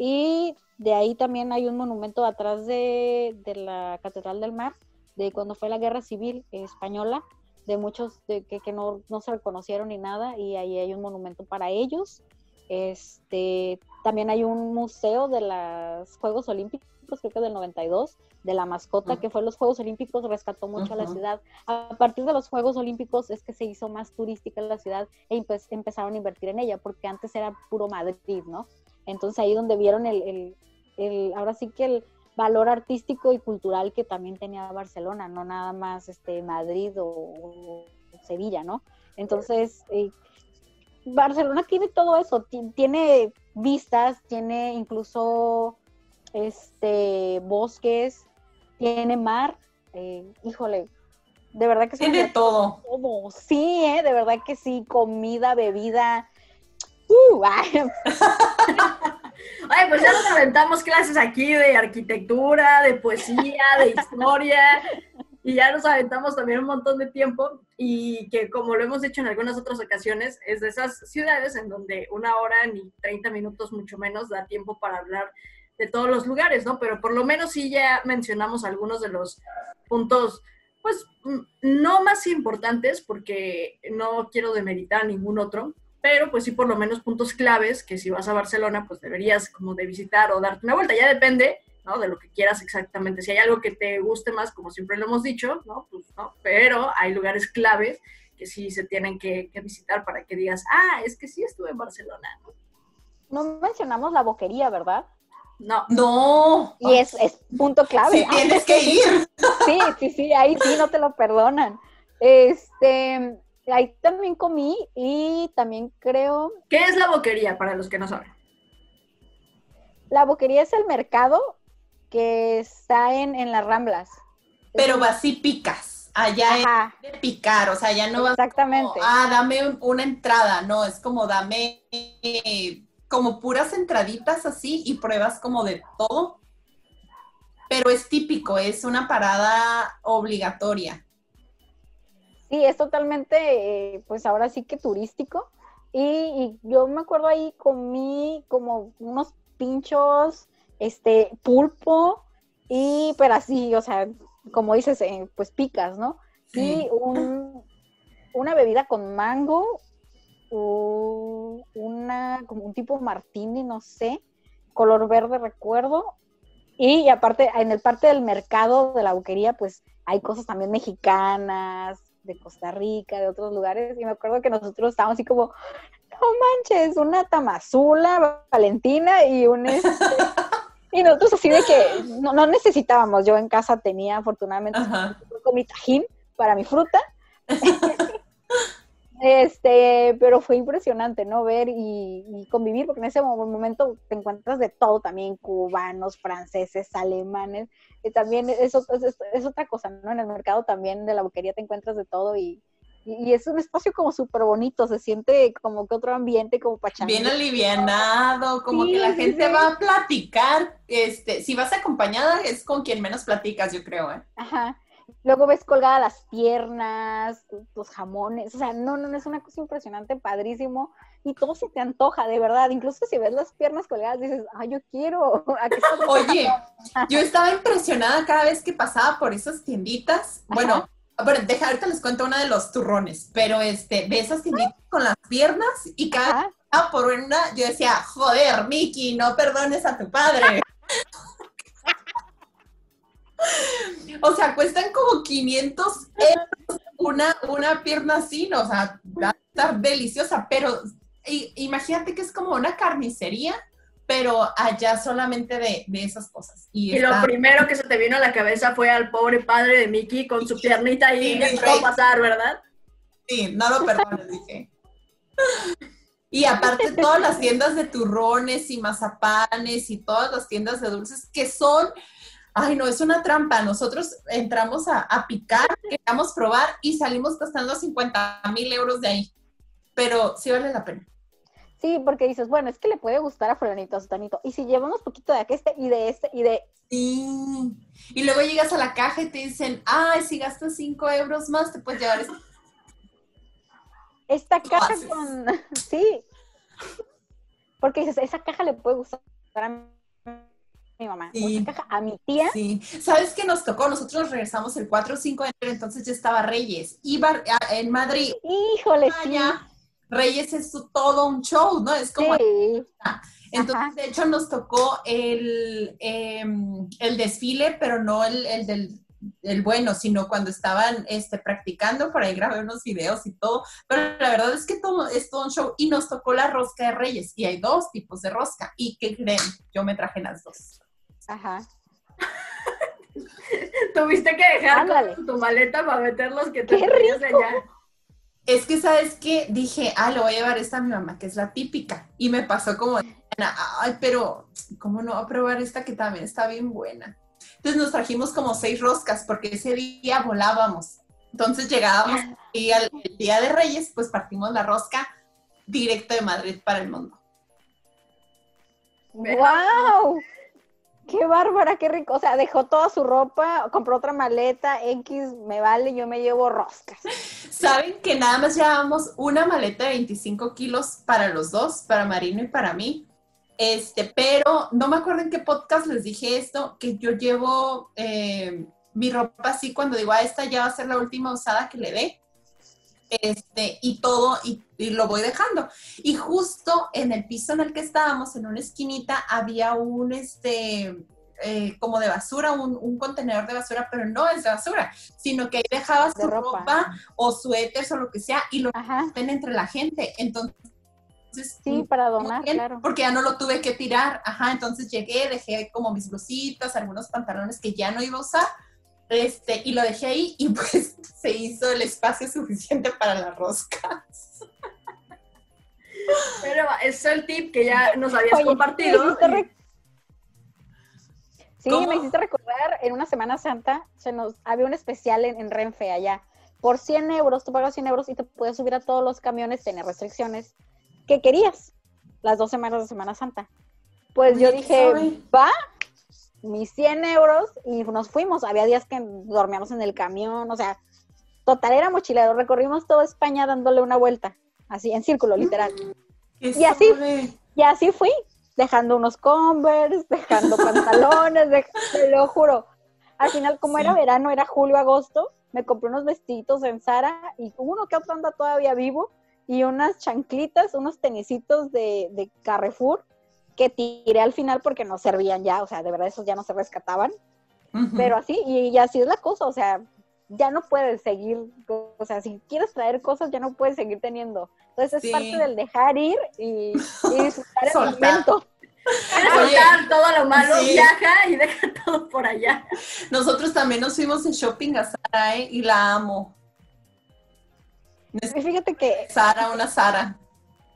Y de ahí también hay un monumento atrás de, de la Catedral del Mar, de cuando fue la guerra civil española, de muchos de que, que no, no se reconocieron ni nada, y ahí hay un monumento para ellos. Este, también hay un museo de los Juegos Olímpicos, creo que del 92, de la mascota que fue los Juegos Olímpicos, rescató mucho a la ciudad. A partir de los Juegos Olímpicos es que se hizo más turística la ciudad e empe- empezaron a invertir en ella, porque antes era puro Madrid, ¿no? Entonces ahí donde vieron el, el- el- ahora sí que el, valor artístico y cultural que también tenía Barcelona, no nada más este Madrid o, o Sevilla, ¿no? Entonces, eh, Barcelona tiene todo eso, ti- tiene vistas, tiene incluso este bosques, tiene mar, eh, híjole, de verdad que Tiene todo. todo, sí, eh, de verdad que sí, comida, bebida, uh, ay, Ay, pues ya nos aventamos clases aquí de arquitectura, de poesía, de historia, y ya nos aventamos también un montón de tiempo, y que como lo hemos hecho en algunas otras ocasiones, es de esas ciudades en donde una hora ni 30 minutos, mucho menos, da tiempo para hablar de todos los lugares, ¿no? Pero por lo menos sí ya mencionamos algunos de los puntos, pues, mm, no más importantes, porque no quiero demeritar ningún otro, pero pues sí por lo menos puntos claves que si vas a Barcelona pues deberías como de visitar o darte una vuelta, ya depende, ¿no? De lo que quieras exactamente, si hay algo que te guste más, como siempre lo hemos dicho, ¿no? Pues no, pero hay lugares claves que sí se tienen que, que visitar para que digas, ah, es que sí estuve en Barcelona, ¿no? no mencionamos la boquería, ¿verdad? No, No. Y es, es punto clave. Sí, tienes que ir. Sí, sí, sí, ahí sí no te lo perdonan. Este, ahí también comí y también creo, ¿qué es la boquería para los que no saben? la boquería es el mercado que está en, en las Ramblas. Pero vas y picas. Allá es Ajá, de picar, o sea, ya no vas exactamente. como, ah, dame un- una entrada, no, es como dame eh, como puras entraditas así y pruebas como de todo. Pero es típico, es una parada obligatoria. Sí, es totalmente, eh, pues ahora sí que turístico. Y, y yo me acuerdo ahí comí como unos pinchos, este, pulpo, y pero así, o sea, como dices, eh, pues picas, ¿no? Sí. Y un, una bebida con mango, u- una, como un tipo martini, no sé, color verde recuerdo. Y, aparte, en el parte del mercado de la buquería, pues hay cosas también mexicanas, de Costa Rica, de otros lugares. Y me acuerdo que nosotros estábamos así como, no manches, una tamazula, Valentina y un... este, y nosotros así de que no, no necesitábamos. Yo en casa tenía afortunadamente con mi tajín para mi fruta. este, pero fue impresionante, ¿no? Ver y, y convivir, porque en ese mo- momento te encuentras de todo también, cubanos, franceses, alemanes, y también eso es, es- es otra cosa, ¿no? En el mercado también de la boquería te encuentras de todo y, y, y es un espacio como súper bonito, se siente como que otro ambiente, como para Bien alivianado, como Sí, que la sí, gente sí. va a platicar. Este, si vas acompañada, es con quien menos platicas, yo creo, ¿eh? Ajá. Luego ves colgadas las piernas, los jamones, o sea, no, no, no, es una cosa impresionante, padrísimo, y todo se te antoja, de verdad, incluso si ves las piernas colgadas dices, ay, yo quiero, ¿a qué Oye, yo estaba impresionada cada vez que pasaba por esas tienditas. Bueno, bueno, deja, ahorita les cuento una de los turrones, pero este, de esas tienditas con las piernas y cada que pasaba por una, yo decía, joder, Miki, no perdones a tu padre. O sea, cuestan como 500 euros una, una pierna así, ¿no? o sea, va a estar deliciosa, pero imagínate que es como una carnicería, pero allá solamente de, de esas cosas. Y, Y lo primero que se te vino a la cabeza fue al pobre padre de Mickey con su piernita ahí, Sí, ¿qué mi te va a rey. pasar, verdad? Sí, no lo perdones, dije. Y aparte todas las tiendas de turrones y mazapanes y todas las tiendas de dulces que son, ay no, es una trampa. Nosotros entramos a, a picar, queríamos probar y salimos gastando 50 mil euros de ahí. Pero sí vale la pena. Sí, porque dices, bueno, es que le puede gustar a fulanito, a sutanito, y si llevamos poquito de este y de este y de, Sí. Y luego llegas a la caja y te dicen, ay, si gastas 5 euros más, te puedes llevar esta caja con, sí, porque dices, esa caja le puede gustar a mi mamá, Sí. caja a mi tía, Sí, ¿sabes qué nos tocó? Nosotros nos regresamos el 4 o 5 de enero, entonces ya estaba Reyes. Iba en Madrid, híjole, allá, Reyes es su- todo un show, ¿no? Es como... sí, Entonces, Ajá. de hecho, nos tocó el, em, el desfile, pero no el, el del el bueno, sino cuando estaban este, practicando, por ahí grabé unos videos y todo, pero la verdad es que todo es todo un show y nos tocó la rosca de Reyes y hay dos tipos de rosca y ¿qué creen? Yo me traje las dos. ajá, Tuviste que dejar con tu maleta para meter los que te ¡Qué traías allá. Es que, ¿sabes qué? Dije, ah, le voy a llevar esta a mi mamá, que es la típica. Y me pasó como, ay, pero, ¿cómo no va a probar esta que también está bien buena? Entonces nos trajimos como seis roscas, porque ese día volábamos. Entonces llegábamos y al el día de Reyes, pues partimos la rosca directo de Madrid para el mundo. ¡Wow! ¡Qué bárbara, qué rico! O sea, dejó toda su ropa, compró otra maleta, X, me vale, yo me llevo roscas. Saben que nada más llevábamos una maleta de 25 kilos para los dos, para Marino y para mí. Este, pero no me acuerdo en qué podcast les dije esto, que yo llevo eh, mi ropa así cuando digo, a esta ya va a ser la última usada que le dé. Este, y todo, y, y lo voy dejando. Y justo en el piso en el que estábamos, en una esquinita, había un, este, eh, como de basura, un, un contenedor de basura, pero no es de basura, sino que ahí dejabas De tu ropa. ropa. o suéteres o lo que sea y lo ven entre la gente. Entonces, sí, para donar, bien, claro. porque ya no lo tuve que tirar. Ajá, entonces llegué, dejé como mis blusitas, algunos pantalones que ya no iba a usar. Este, y lo dejé ahí y pues se hizo el espacio suficiente para las roscas. Pero es el tip que ya nos habías Oye, compartido. Sí, ¿Cómo? me hiciste recordar, en una Semana Santa se nos había un especial en, en Renfe allá. Por 100 euros, tú pagas 100 euros y te puedes subir a todos los camiones, tener restricciones que querías las dos semanas de Semana Santa. Pues yo Oye, qué dije, va, mis 100 euros y nos fuimos. Había días que dormíamos en el camión, o sea, total era mochilero. Recorrimos toda España dándole una vuelta, así en círculo, literal. Y así-. Y así fui, dejando unos Converse, dejando pantalones, de- te lo juro. Al final, como Sí. era verano, era julio, agosto, me compré unos vestiditos en Zara y uno que otro anda todavía vivo y unas chanclitas, unos tenisitos de, de Carrefour que tiré al final porque no servían ya, o sea, de verdad esos ya no se rescataban, pero así, y, y así es la cosa, o sea, ya no puedes seguir, o sea, si quieres traer cosas, ya no puedes seguir teniendo. Entonces Sí. es parte del dejar ir y, y disfrutar el momento. Soltar todo lo malo, sí. viaja y deja todo por allá. Nosotros también nos fuimos de shopping a Sara, ¿eh? Y la amo. Y fíjate que Sara, una Sara.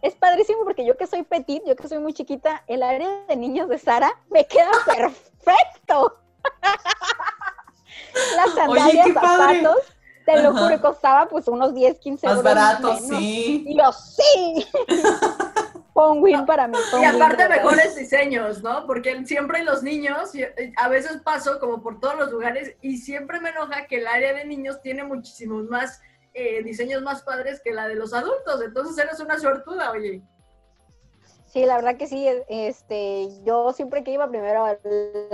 Es padrísimo porque yo que soy petit, yo que soy muy chiquita, el área de niños de Sara me queda perfecto. Las sandalias, zapatos, te lo juro, costaba pues unos 10, 15 Más euros. barato, menos. sí. Y yo, sí. Un win para mí. Y win, aparte mejores diseños, ¿no? Porque siempre los niños, eh, a veces paso como por todos los lugares y siempre me enoja que el área de niños tiene muchísimos más eh, diseños más padres que la de los adultos. Entonces eres una suertuda, oye. Sí, la verdad que sí, este, yo siempre que iba primero al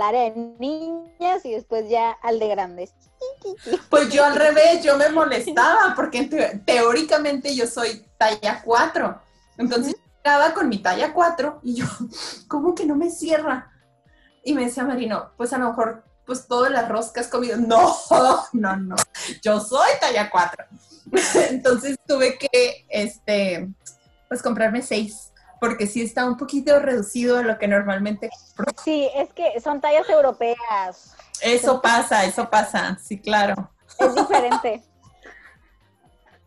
área de niñas y después ya al de grandes. Pues yo al revés, yo me molestaba porque te- teóricamente yo soy talla 4. Entonces llegaba con mi talla 4 y yo, ¿cómo que no me cierra? Y me decía Marino, pues a lo mejor pues todas las roscas comido. No, no, no. Yo soy talla 4. Entonces tuve que, este, pues comprarme seis, porque sí está un poquito reducido a lo que normalmente compro. Sí, es que son tallas europeas, Eso pasa, eso pasa, sí, claro. es diferente.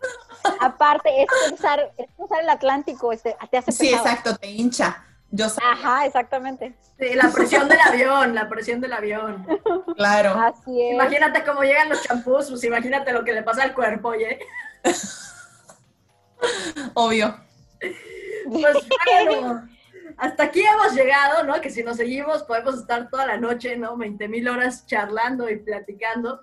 Aparte, es cruzar, es cruzar el Atlántico, este, te hace Sí, exacto, te hincha. Yo soy, Ajá, exactamente. Sí, la presión del avión, la presión del avión. claro. Así es. Imagínate cómo llegan los champús, pues imagínate lo que le pasa al cuerpo, oye. Obvio. Pues bueno, hasta aquí hemos llegado, ¿no? Que si nos seguimos podemos estar toda la noche, ¿no? 20 mil horas charlando y platicando.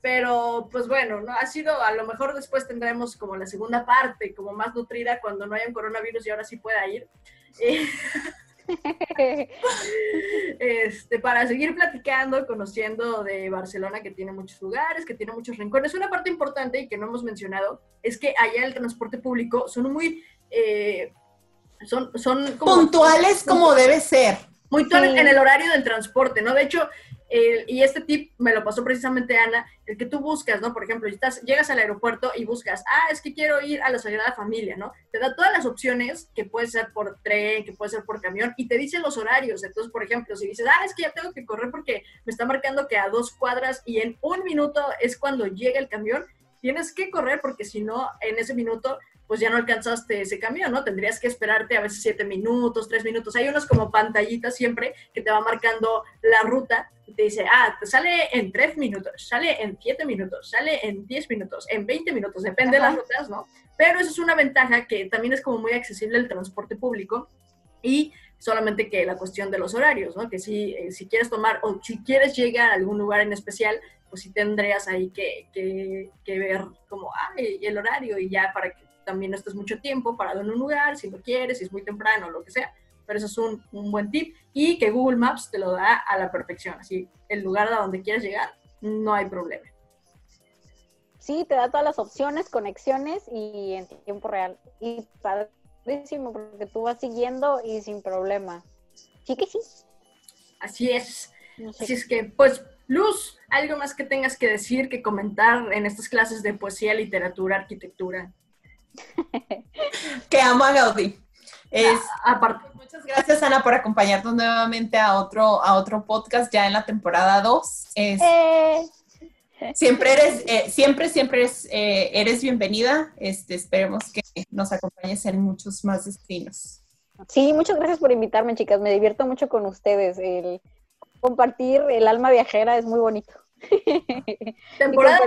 Pero, pues bueno, ¿no? Ha sido, a lo mejor después tendremos como la segunda parte, como más nutrida cuando no haya un coronavirus y ahora sí pueda ir. Este, para seguir platicando, conociendo de Barcelona, que tiene muchos lugares, que tiene muchos rincones. Una parte importante y que no hemos mencionado es que allá el transporte público son muy... eh, son, son como Puntuales como debe ser. muy Sí. en el horario del transporte, ¿no? De hecho, y este tip me lo pasó precisamente Ana, el que tú buscas, ¿no? Por ejemplo, estás, llegas al aeropuerto y buscas, ah, es que quiero ir a la Sagrada Familia, ¿no? Te da todas las opciones, que puede ser por tren, que puede ser por camión, y te dice los horarios. Entonces, por ejemplo, si dices, ah, es que ya tengo que correr porque me está marcando que a dos cuadras y en un minuto es cuando llega el camión, tienes que correr porque si no, en ese minuto pues ya no alcanzaste ese camión, ¿no? Tendrías que esperarte a veces siete minutos, tres minutos. Hay unos como pantallitas siempre que te va marcando la ruta y te dice, ah, te sale en tres minutos, sale en siete minutos, sale en diez minutos, en 20 minutos, depende de las Ajá. rutas, ¿no? Pero eso es una ventaja que también es como muy accesible el transporte público y solamente que la cuestión de los horarios, ¿no? Que si, eh, si quieres tomar o si quieres llegar a algún lugar en especial, pues sí tendrías ahí que, que, que ver como, ah, el horario y ya para que también no estés mucho tiempo parado en un lugar, si lo quieres, si es muy temprano, lo que sea. Pero eso es un, un buen tip y que Google Maps te lo da a la perfección. Así, el lugar a donde quieras llegar, no hay problema. Sí, te da todas las opciones, conexiones y en tiempo real. Y padrísimo, porque tú vas siguiendo y sin problema. Sí que sí. Así es. No sé. Así es que, pues, Luz, algo más que tengas que decir, que comentar en estas clases de poesía, literatura, arquitectura. Que amo a Gaudí. Es, Aparte, Muchas gracias, Ana, por acompañarnos nuevamente a otro, a otro podcast ya en la temporada 2. Es- Eh, Siempre eres, eh, siempre, siempre eres, eh, eres bienvenida. Este, esperemos que nos acompañes en muchos más destinos. sí, muchas gracias por invitarme, chicas. Me divierto mucho con ustedes. El compartir el alma viajera es muy bonito. temporada,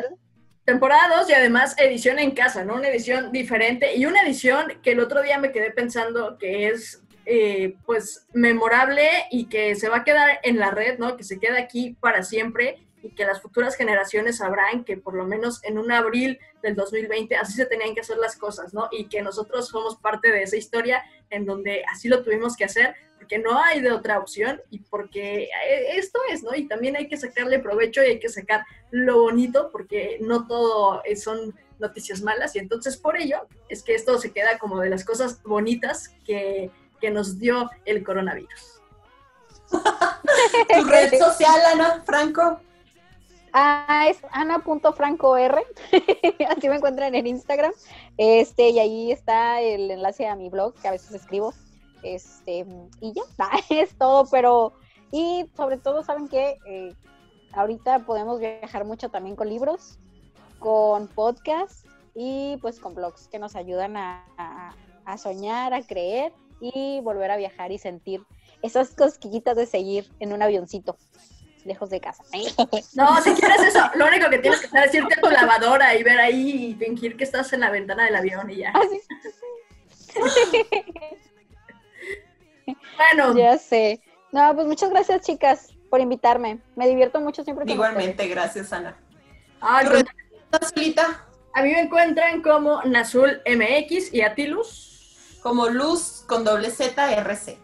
temporada 2 y además edición en casa, ¿no? Una edición diferente y una edición que el otro día me quedé pensando que es, eh, pues, memorable y que se va a quedar en la red, ¿no? Que se queda aquí para siempre y que las futuras generaciones sabrán que por lo menos en un abril del 2020 así se tenían que hacer las cosas, ¿no? Y que nosotros somos parte de esa historia en donde así lo tuvimos que hacer porque no hay de otra opción y porque eh, esto es, ¿no? Y también hay que sacarle provecho y hay que sacar lo bonito porque no todo es- son noticias malas y entonces por ello es que esto se queda como de las cosas bonitas que, que nos dio el coronavirus. ¿Tu red social, Ana Franco? Ah, es ana.francor. Así me encuentran en Instagram. Este, y ahí está el enlace a mi blog, que a veces escribo. Este, y ya, es todo, pero, y sobre todo, ¿saben que ahorita podemos viajar mucho también con libros, con podcasts y pues con blogs que nos ayudan a soñar, a creer y volver a viajar y sentir esas cosquillitas de seguir en un avioncito lejos de casa. No, si quieres eso, lo único que tienes que hacer es irte a tu lavadora y ver ahí y fingir que estás en la ventana del avión y ya. Así. Bueno, Ya sé. No, pues muchas gracias, chicas, por invitarme. Me divierto mucho siempre con Igualmente, gracias, Ana. ah, ¿Tu red social, Solita? a mí me encuentran como Nazul MX y a ti, Luz. Como Luz con doble Z, RC.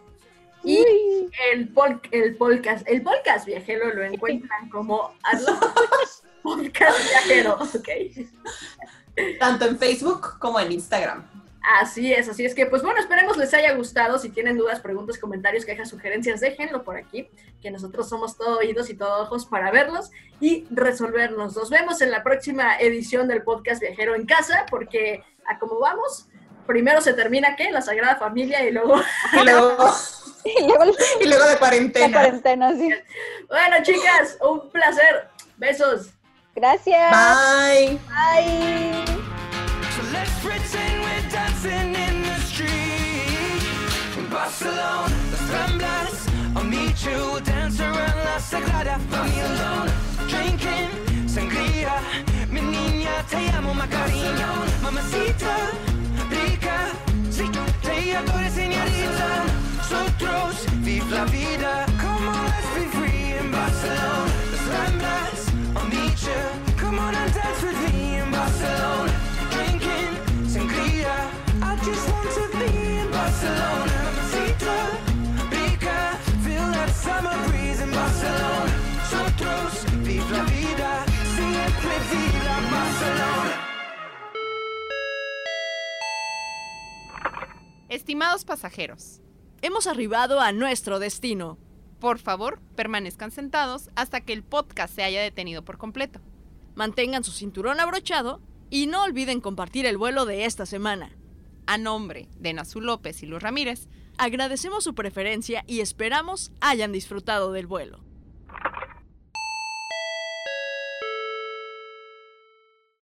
Y Uy, el, pol- el podcast, el podcast viajero lo encuentran como Podcast Viajero, ¿ok? Tanto en Facebook como en Instagram. Así es, así es que, pues bueno, esperemos les haya gustado. Si tienen dudas, preguntas, comentarios, quejas, sugerencias, déjenlo por aquí, que nosotros somos todo oídos y todo ojos para verlos y resolvernos. Nos vemos en la próxima edición del podcast Viajero en Casa, porque a cómo vamos, primero se termina, ¿qué? La Sagrada Familia y luego... Y luego, y luego y luego de la cuarentena. cuarentena, sí. Bueno, chicas, un placer. Besos. Gracias. Bye. Bye. So let's pretend we're dancing in the street. In Barcelona, las Ramblas. I'll meet you, we'll dance around La Sagrada Familia. Drinking sangria. Mi niña, te amo, Macarena. Mamacita, rica. Sí, te adoro, señorita. Nosotros, vive la vida. Come on, let's be free in Barcelona. Las Ramblas, I'll meet you. Come on and dance with me in Barcelona. Drinking sangria. I just want to be in Barcelona. Mamacita, rica. Feel that summer breeze in Barcelona. Nosotros, vive la vida. Siempre viva Barcelona. Estimados pasajeros, Hemos arribado a nuestro destino. Por favor, permanezcan sentados hasta que el podcast se haya detenido por completo. Mantengan su cinturón abrochado y no olviden compartir el vuelo de esta semana. A nombre de Nazu López y Luz Ramírez, Agradecemos su preferencia y esperamos hayan disfrutado del vuelo.